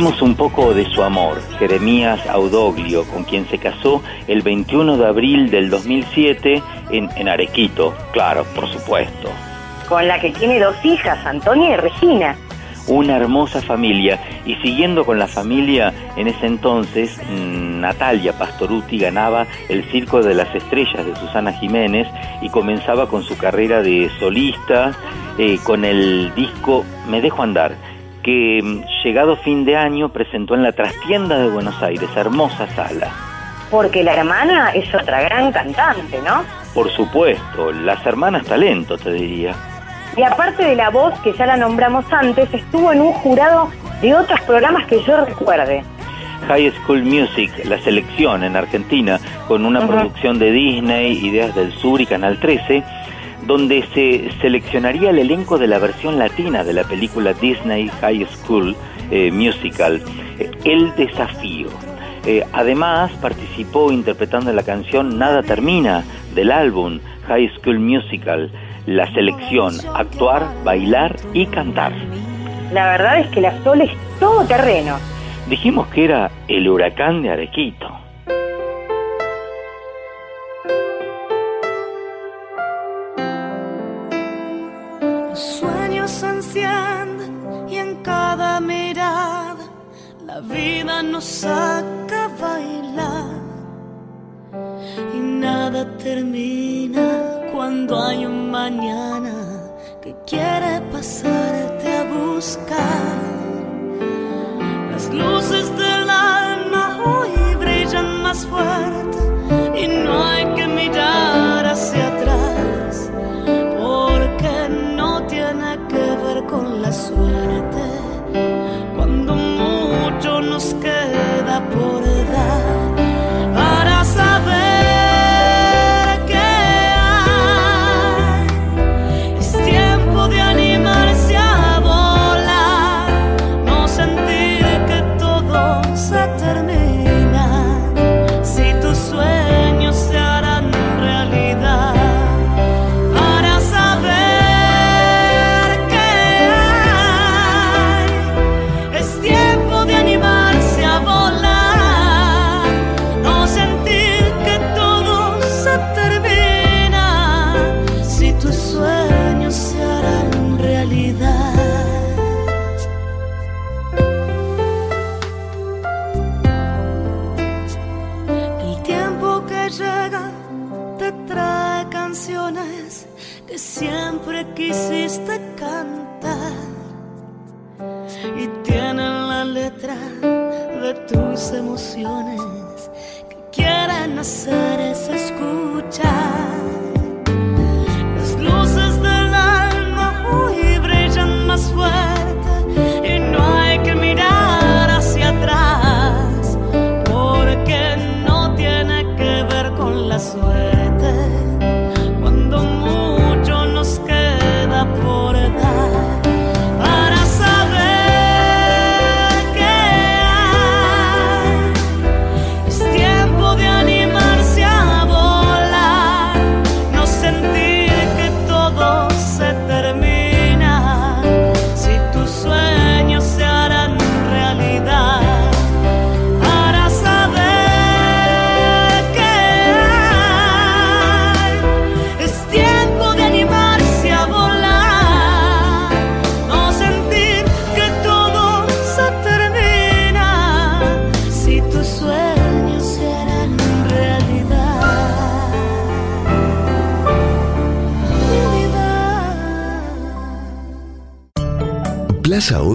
Hablemos un poco de su amor, Jeremías Audoglio, con quien se casó el 21 de abril del 2007 en, en Arequito, claro, por supuesto. Con la que tiene dos hijas, Antonia y Regina. Una hermosa familia y siguiendo con la familia, en ese entonces mm, Natalia Pastoruti ganaba el Circo de las Estrellas de Susana Jiménez y comenzaba con su carrera de solista eh, con el disco Me Dejo Andar, que mm, llegado fin de año presentó en la Trastienda de Buenos Aires, hermosa sala. Porque la hermana es otra gran cantante, ¿no? Por supuesto, las hermanas talento, te diría. Y aparte de la voz, que ya la nombramos antes, estuvo en un jurado de otros programas que yo recuerde. High School Music, la selección en Argentina, con una producción de Disney, Ideas del Sur y Canal 13, donde se seleccionaría el elenco de la versión latina de la película Disney High School eh, Musical, eh, El Desafío. Eh, además, participó interpretando la canción Nada Termina del álbum High School Musical, la selección actuar, bailar y cantar. La verdad es que la Sol es todo terreno. Dijimos que era el huracán de Arequito. Sueños se encienden y en cada mirada la vida nos saca a bailar. Y nada termina cuando hay un mañana que quiere pasarte a buscar. Las luces del alma hoy brillan más fuerte coração.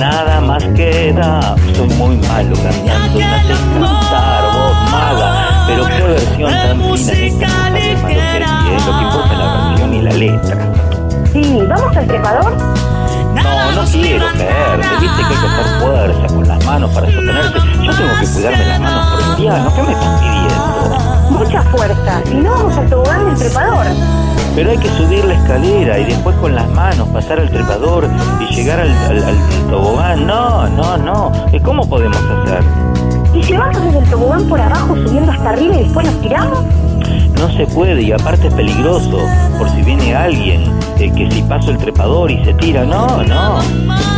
Nada más queda. Soy muy malo cantando, me haces cantar, voz mala. Pero qué versión tan fina en esta es lo que importa la versión y la letra. Sí, ¿vamos al trepador? No, quiero caer. Viste que hay que hacer fuerza con las manos para sostenerse. Yo tengo que cuidarme las manos por el piano. ¿Qué me estás pidiendo? Mucha fuerza, si no vamos al tobogán del trepador. Pero hay que subir la escalera y después con las manos pasar al trepador y llegar al, al- al tobogán. No, no, no. ¿Y ¿Cómo podemos hacer? ¿Y si vamos desde el tobogán por abajo subiendo hasta arriba y después nos tiramos? No se puede y aparte es peligroso. Por si viene alguien eh, que si paso el trepador y se tira. No, no.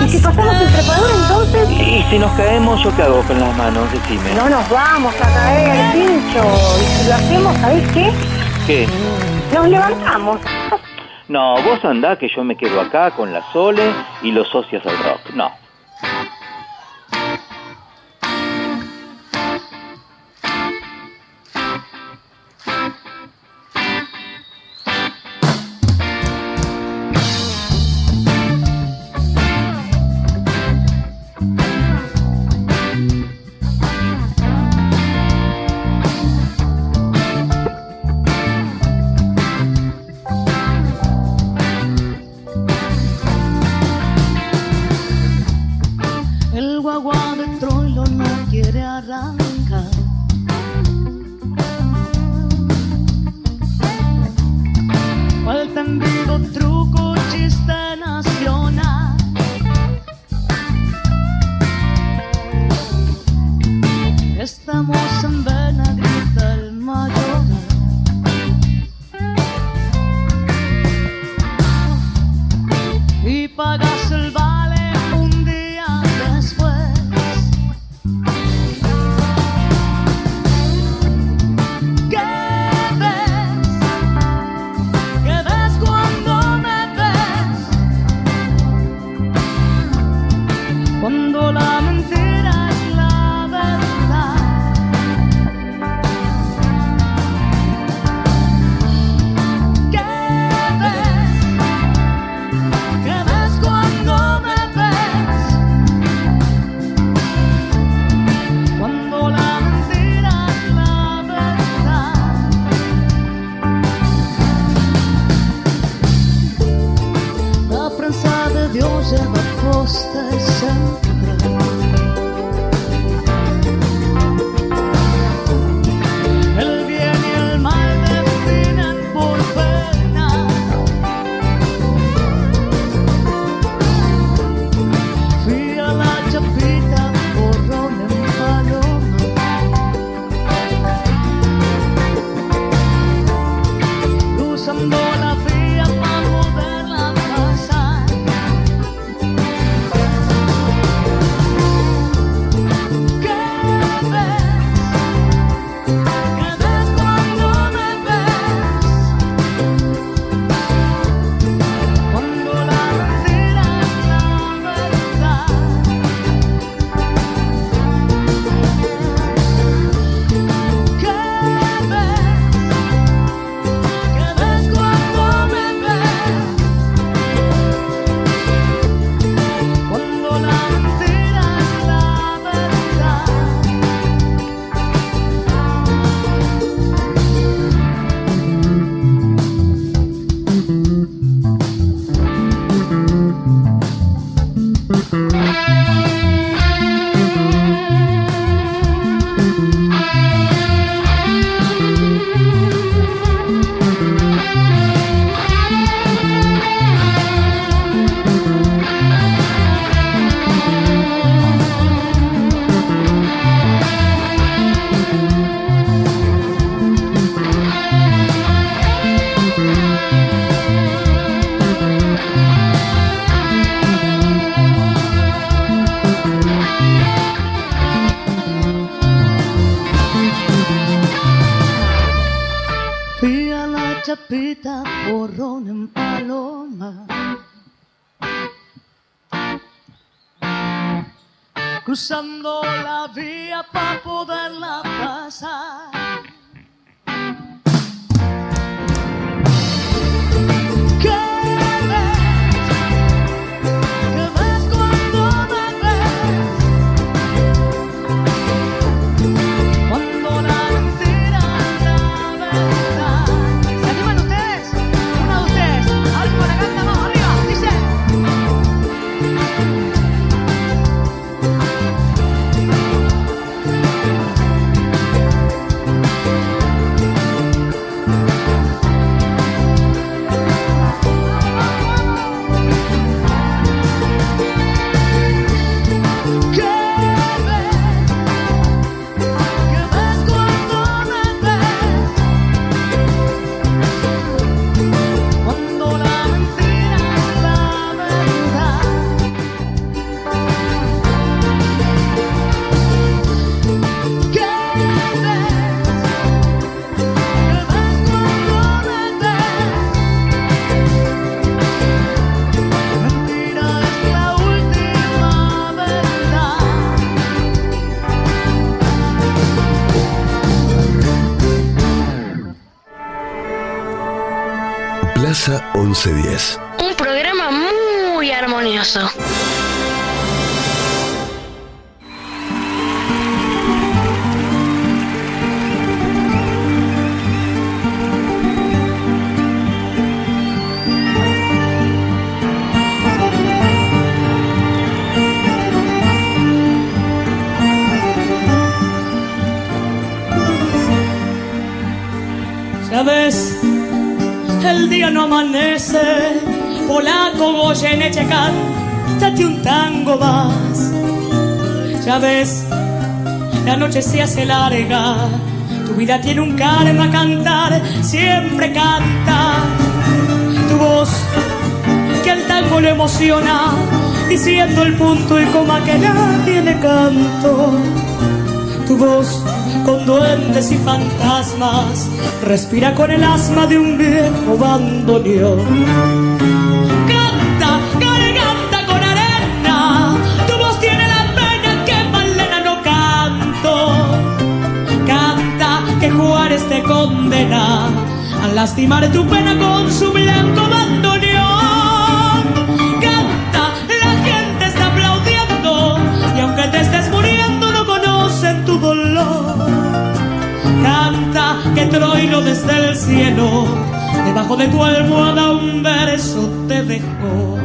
¿Y si pasamos el trepador entonces? Y si nos caemos, ¿yo qué hago con las manos? Decime. No nos vamos a caer, pincho. Y si lo hacemos, ¿sabés qué? ¿Qué? Nos levantamos. No, vos andá que yo me quedo acá con la Sole y los socios al rock. No. 1110. Un programa muy armonioso. Amanece, polaco Goyeneche cántate un tango más. Ya ves, la noche se hace larga, tu vida tiene un karma cantar, siempre canta. Tu voz, que al tango lo emociona, diciendo el punto y coma que nadie le canto. Tu voz, con duendes y fantasmas, respira con el asma de un viejo bandoneón. Canta, con arena, tu voz tiene la pena que Malena no canto. Canta que Juárez te condena a lastimar tu pena con su blanco bandoneón. Troilo desde el cielo, debajo de tu almohada un verso te dejó.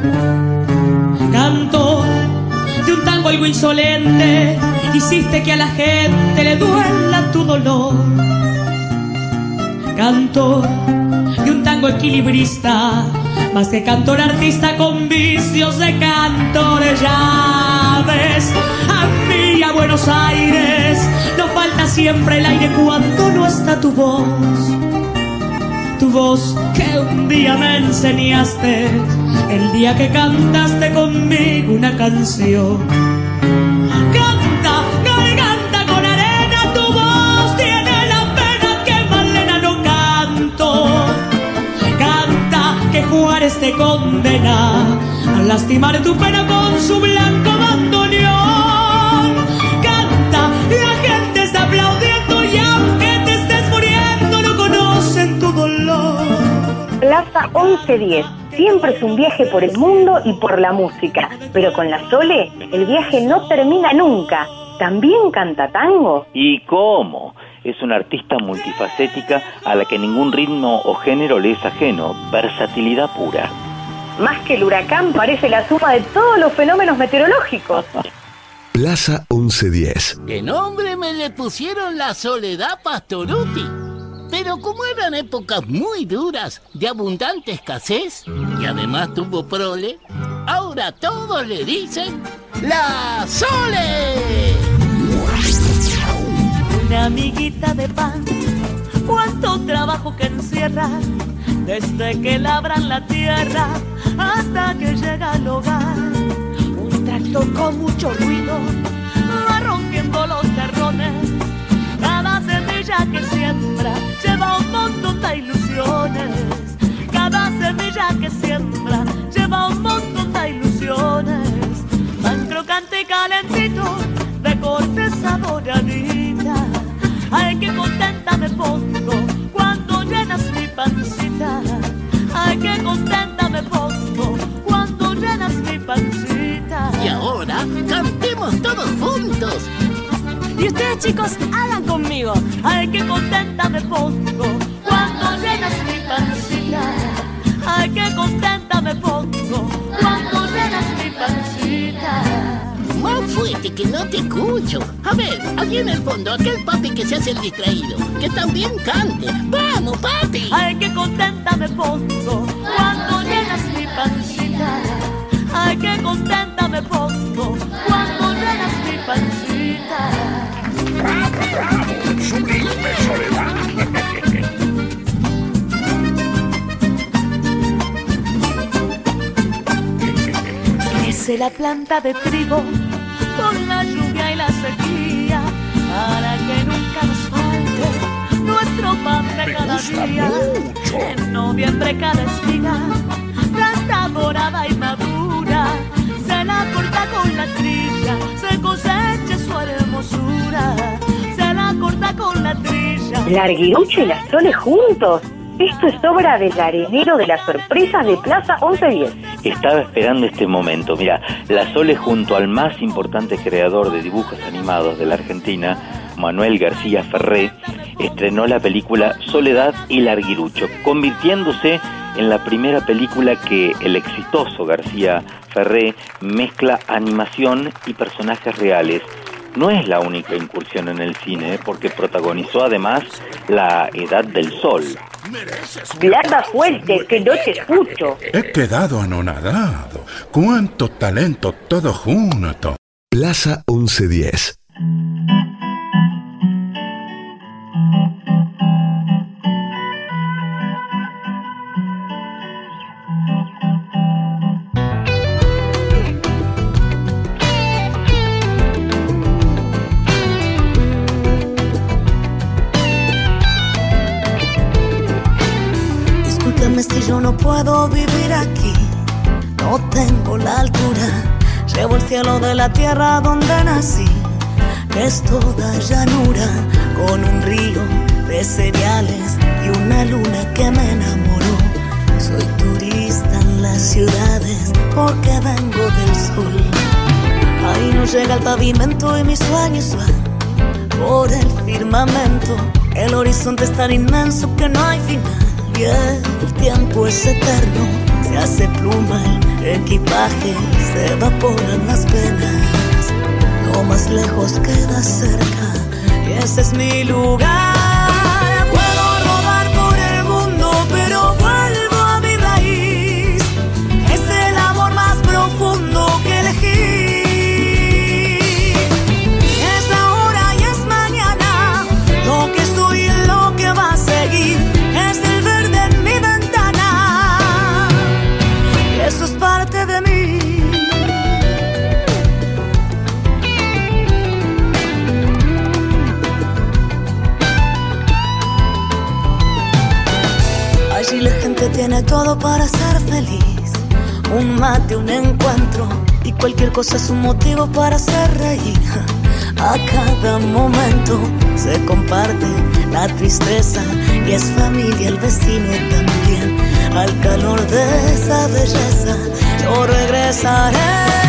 Canto de un tango algo insolente, hiciste que a la gente le duela tu dolor. Canto de un tango equilibrista, más que cantor artista con vicios de cantor, ya ves, a mí a Buenos Aires siempre el aire cuando no está tu voz. Tu voz que un día me enseñaste, el día que cantaste conmigo una canción. Canta, garganta con arena, tu voz tiene la pena que Malena no canto. Canta que Juárez te condena a lastimar tu pena con su Plaza 1110. Siempre es un viaje por el mundo y por la música, pero con la Sole el viaje no termina nunca. ¿También canta tango? ¿Y cómo? Es una artista multifacética a la que ningún ritmo o género le es ajeno. Versatilidad pura. Más que el huracán parece la suma de todos los fenómenos meteorológicos. Plaza 1110. ¿Qué nombre me le pusieron la Soledad Pastoruti? Pero como eran épocas muy duras, de abundante escasez, y además tuvo prole, ahora todos le dicen ¡La Sole! Una amiguita de pan, cuánto trabajo que encierra, desde que labran la tierra hasta que llega al hogar. Un tractor con mucho ruido, va rompiendo los terrones. Cada semilla que siembra lleva un montón de ilusiones. Cada semilla que siembra lleva un montón de ilusiones. Tan crocante y calentito, de corteza doradita. Ay, qué contenta me pongo cuando llenas mi pancita. Ay, qué contenta me pongo cuando llenas mi pancita. Y ahora cantemos todos juntos. Y ustedes chicos, hagan conmigo. Ay, qué contenta me pongo cuando llenas mi pancita. Ay, qué contenta me pongo cuando llenas mi pancita. Más fuerte que no te escucho. A ver, allí en el fondo, aquel papi que se hace el distraído, que también cante. ¡Vamos, papi! Ay, qué contenta me pongo la planta de trigo con la lluvia y la sequía para que nunca nos falte nuestro pan de cada día. En noviembre cada espiga ya está dorada y madura. Se la corta con la trilla, se cosecha su hermosura. Se la corta con la trilla. Larguirucho y la Sole juntos. Esto es obra del arenero de las sorpresas de Plaza 1110. Estaba esperando este momento. Mira, La Sole junto al más importante creador de dibujos animados de la Argentina, Manuel García Ferré, estrenó la película Soledad y Larguirucho, convirtiéndose en la primera película que el exitoso García Ferré mezcla animación y personajes reales. No es la única incursión en el cine, porque protagonizó además La Edad del Sol. Habla fuerte, que no te escucho. He quedado anonadado. ¡Cuánto talento todo junto! Plaza 1110. Discúlpeme si yo no puedo vivir aquí. No tengo la altura. Llevo el cielo de la tierra donde nací. Es toda llanura con un río de cereales y una luna que me enamoró. Soy turista en las ciudades porque vengo del sol. Ahí no llega el pavimento y mis sueños van por el firmamento. El horizonte es tan inmenso que no hay final. Y el tiempo es eterno. Se hace pluma el equipaje, se evaporan las penas. Lo más lejos queda cerca y ese es mi lugar. Tiene todo para ser feliz. Un mate, un encuentro y cualquier cosa es un motivo para hacer reír. A cada momento se comparte la tristeza y es familia el vecino también. Al calor de esa belleza yo regresaré.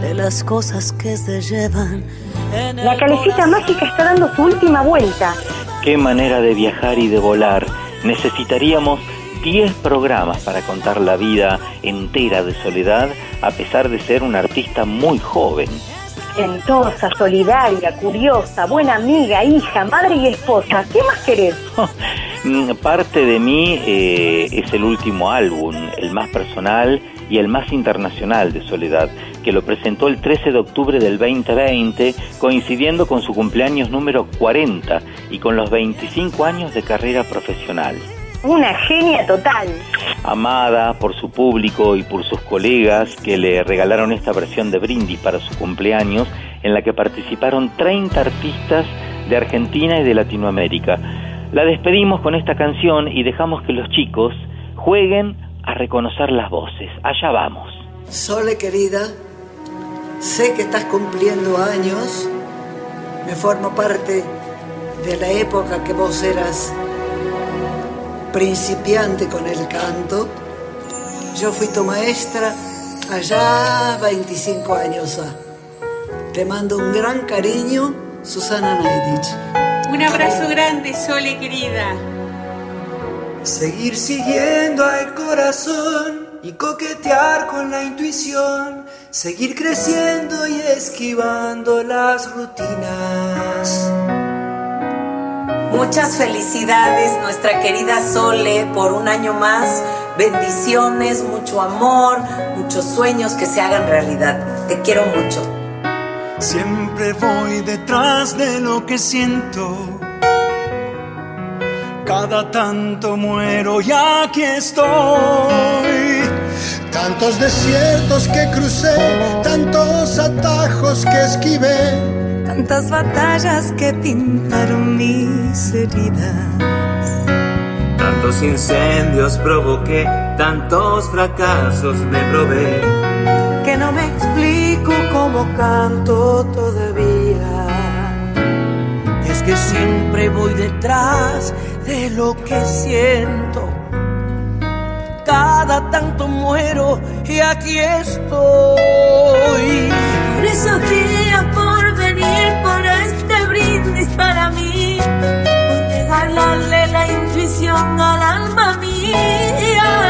De las cosas que se llevan. en La calecita mágica está dando su última vuelta. Qué manera de viajar y de volar. Necesitaríamos 10 programas para contar la vida entera de Soledad, a pesar de ser un artista muy joven. Entosa, solidaria, curiosa, buena amiga, hija, madre y esposa. ¿Qué más querés? Parte de mí eh, es el último álbum, el más personal y el más internacional de Soledad, que lo presentó el 13 de octubre del 2020, coincidiendo con su cumpleaños número 40 y con los 25 años de carrera profesional. Una genia total. Amada por su público y por sus colegas que le regalaron esta versión de Brindis para su cumpleaños, en la que participaron 30 artistas de Argentina y de Latinoamérica. La despedimos con esta canción y dejamos que los chicos jueguen a reconocer las voces. Allá vamos. Sole querida, sé que estás cumpliendo años. Me formo parte de la época que vos eras principiante con el canto. Yo fui tu maestra allá 25 años. ha. Te mando un gran cariño, Susana Naidich. Un abrazo grande, Sole querida. Seguir siguiendo al corazón y coquetear con la intuición. Seguir creciendo y esquivando las rutinas. Muchas felicidades, nuestra querida Sole, por un año más. Bendiciones, mucho amor, muchos sueños que se hagan realidad. Te quiero mucho. Siempre voy detrás de lo que siento. Cada tanto muero y aquí estoy. Tantos desiertos que crucé, tantos atajos que esquivé, tantas batallas que pintaron mis heridas. Tantos incendios provoqué, tantos fracasos me probé. Que no me explico cómo canto todavía. Es que siempre voy detrás de lo que siento cada tanto muero y aquí estoy. Por esos días por venir, por este brindis para mí, por regalarle la intuición al alma mía.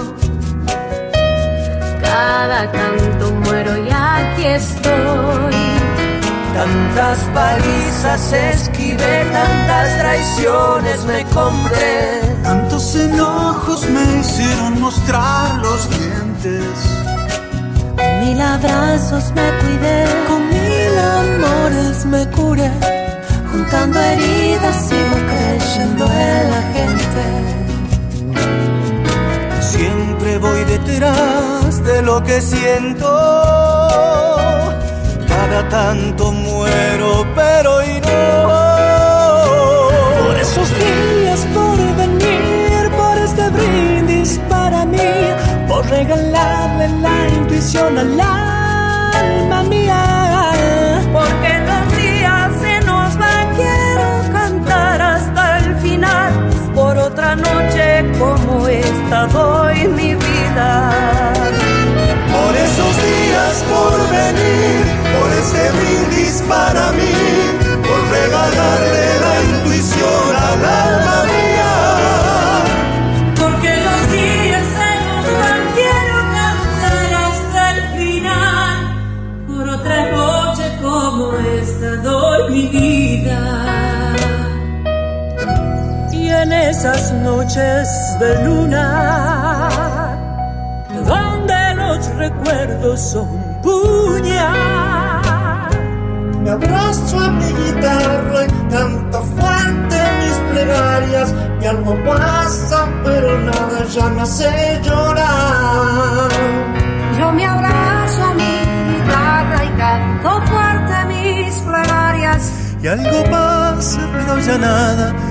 cada tanto muero y aquí estoy. Tantas palizas esquivé, tantas traiciones me compré. Tantos enojos me hicieron mostrar los dientes. Con mil abrazos me cuidé, con mil amores me curé. Juntando heridas sigo creyendo en la gente. Siempre voy detrás de lo que siento. Cada tanto muero, pero hoy no. Por esos días, por venir, por este brindis para mí, por regalarle la intuición al alma doy mi vida. Por esos días por venir, por este brindis para mí, esas noches de luna, donde los recuerdos son puñal. Me abrazo a mi guitarra y canto fuerte mis plegarias. Y algo pasa, pero nada ya me hace llorar. Yo me abrazo a mi guitarra y canto fuerte mis plegarias. Y algo pasa, pero ya nada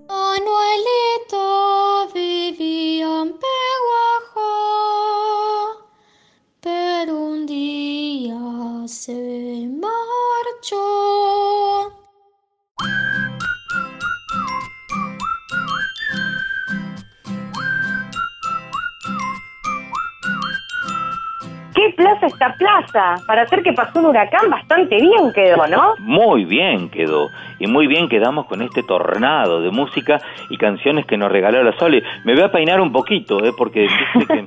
Qué plaza esta plaza? Para hacer que pasó un huracán bastante bien quedó, ¿no? Muy bien quedó. Y muy bien quedamos con este tornado de música y canciones que nos regaló la Sole. Me voy a peinar un poquito, ¿eh? porque dice que,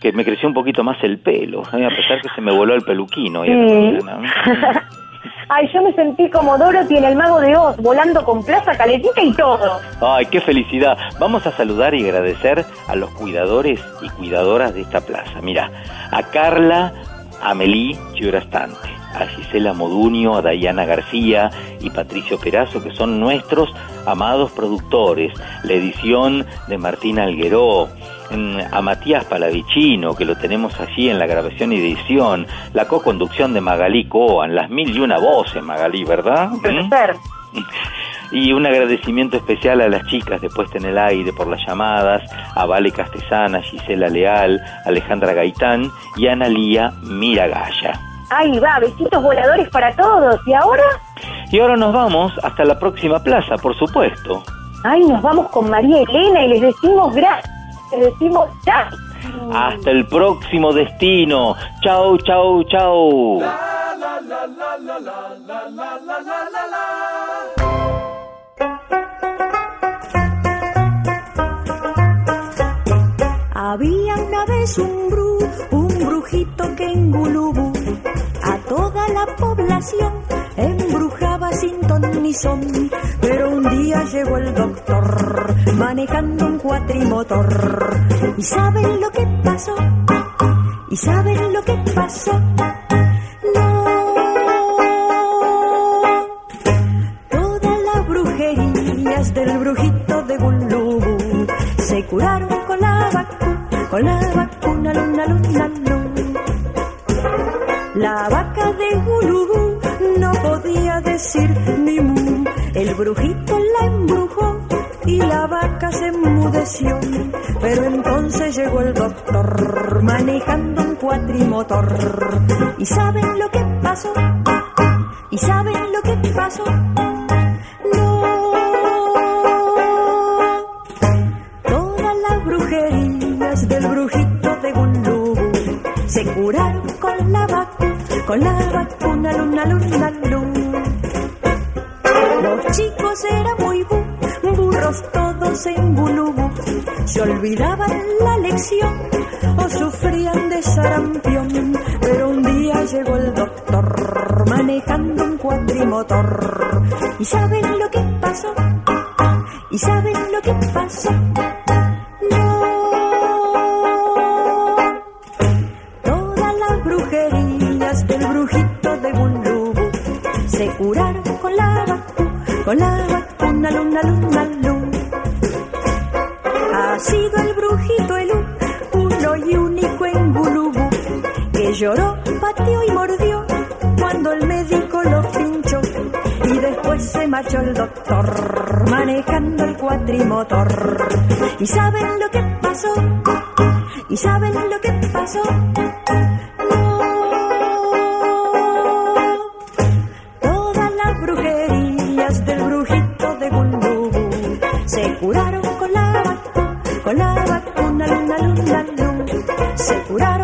que me creció un poquito más el pelo, ¿eh? a pesar que se me voló el peluquino. y Sí. Ay, yo me sentí como Dorothy en el Mago de Oz, volando con plaza caletita y todo. Ay, qué felicidad. Vamos a saludar y agradecer a los cuidadores y cuidadoras de esta plaza. Mira, a Carla Amelí Chiorastante, a Gisela Modunio, a Dayana García y Patricio Perazo, que son nuestros amados productores. La edición de Martín Algueró, mm, a Matías Palavicino, que lo tenemos allí en la grabación y edición, la co-conducción de Magalí Coan, las mil y una voces, Magalí, ¿verdad? ¿Mm? Y un agradecimiento especial a las chicas de Puesta en el Aire por las llamadas, a Vale Castesana, Gisela Leal, Alejandra Gaitán y Analía Miragaya. Ay, va, besitos voladores para todos. ¿Y ahora? Y ahora nos vamos hasta la próxima plaza, por supuesto. Ay, nos vamos con María Elena y les decimos gracias. Les decimos ya. Hasta el próximo destino. Chau, chau, chau. Había una vez un bru, un brujito que toda la población embrujaba sin ton ni son. Pero un día llegó el doctor manejando un cuatrimotor. ¿Y saben lo que pasó? ¿Y saben lo que pasó? Todas las brujerías del brujito de Gulubú se curaron con la vacuna, con la vacuna, luna, luna, luna. La vaca de Gulubú no podía decir ni mu. El brujito la embrujó y la vaca se enmudeció. Pero entonces llegó el doctor manejando un cuatrimotor. ¿Y saben lo que pasó? ¿Y saben lo que pasó? Todas las brujerías del brujito se curaron con la vacuna, con la vacuna, luna, luna, luna. Los chicos eran muy bu- burros todos en Gulubú, se olvidaban la lección o sufrían de sarampión. Pero un día llegó el doctor manejando un cuatrimotor. ¿Y saben lo que pasó? ¿Y saben lo que pasó? Se curaron con la vacuna, con la vacuna, luna, luna, luna. Ha sido el brujito el uno y único en Gulubú que lloró, pateó y mordió cuando el médico lo pinchó. Y después se marchó el doctor manejando el cuatrimotor. ¿Y saben lo que pasó? ¿Y saben lo que pasó? Curaron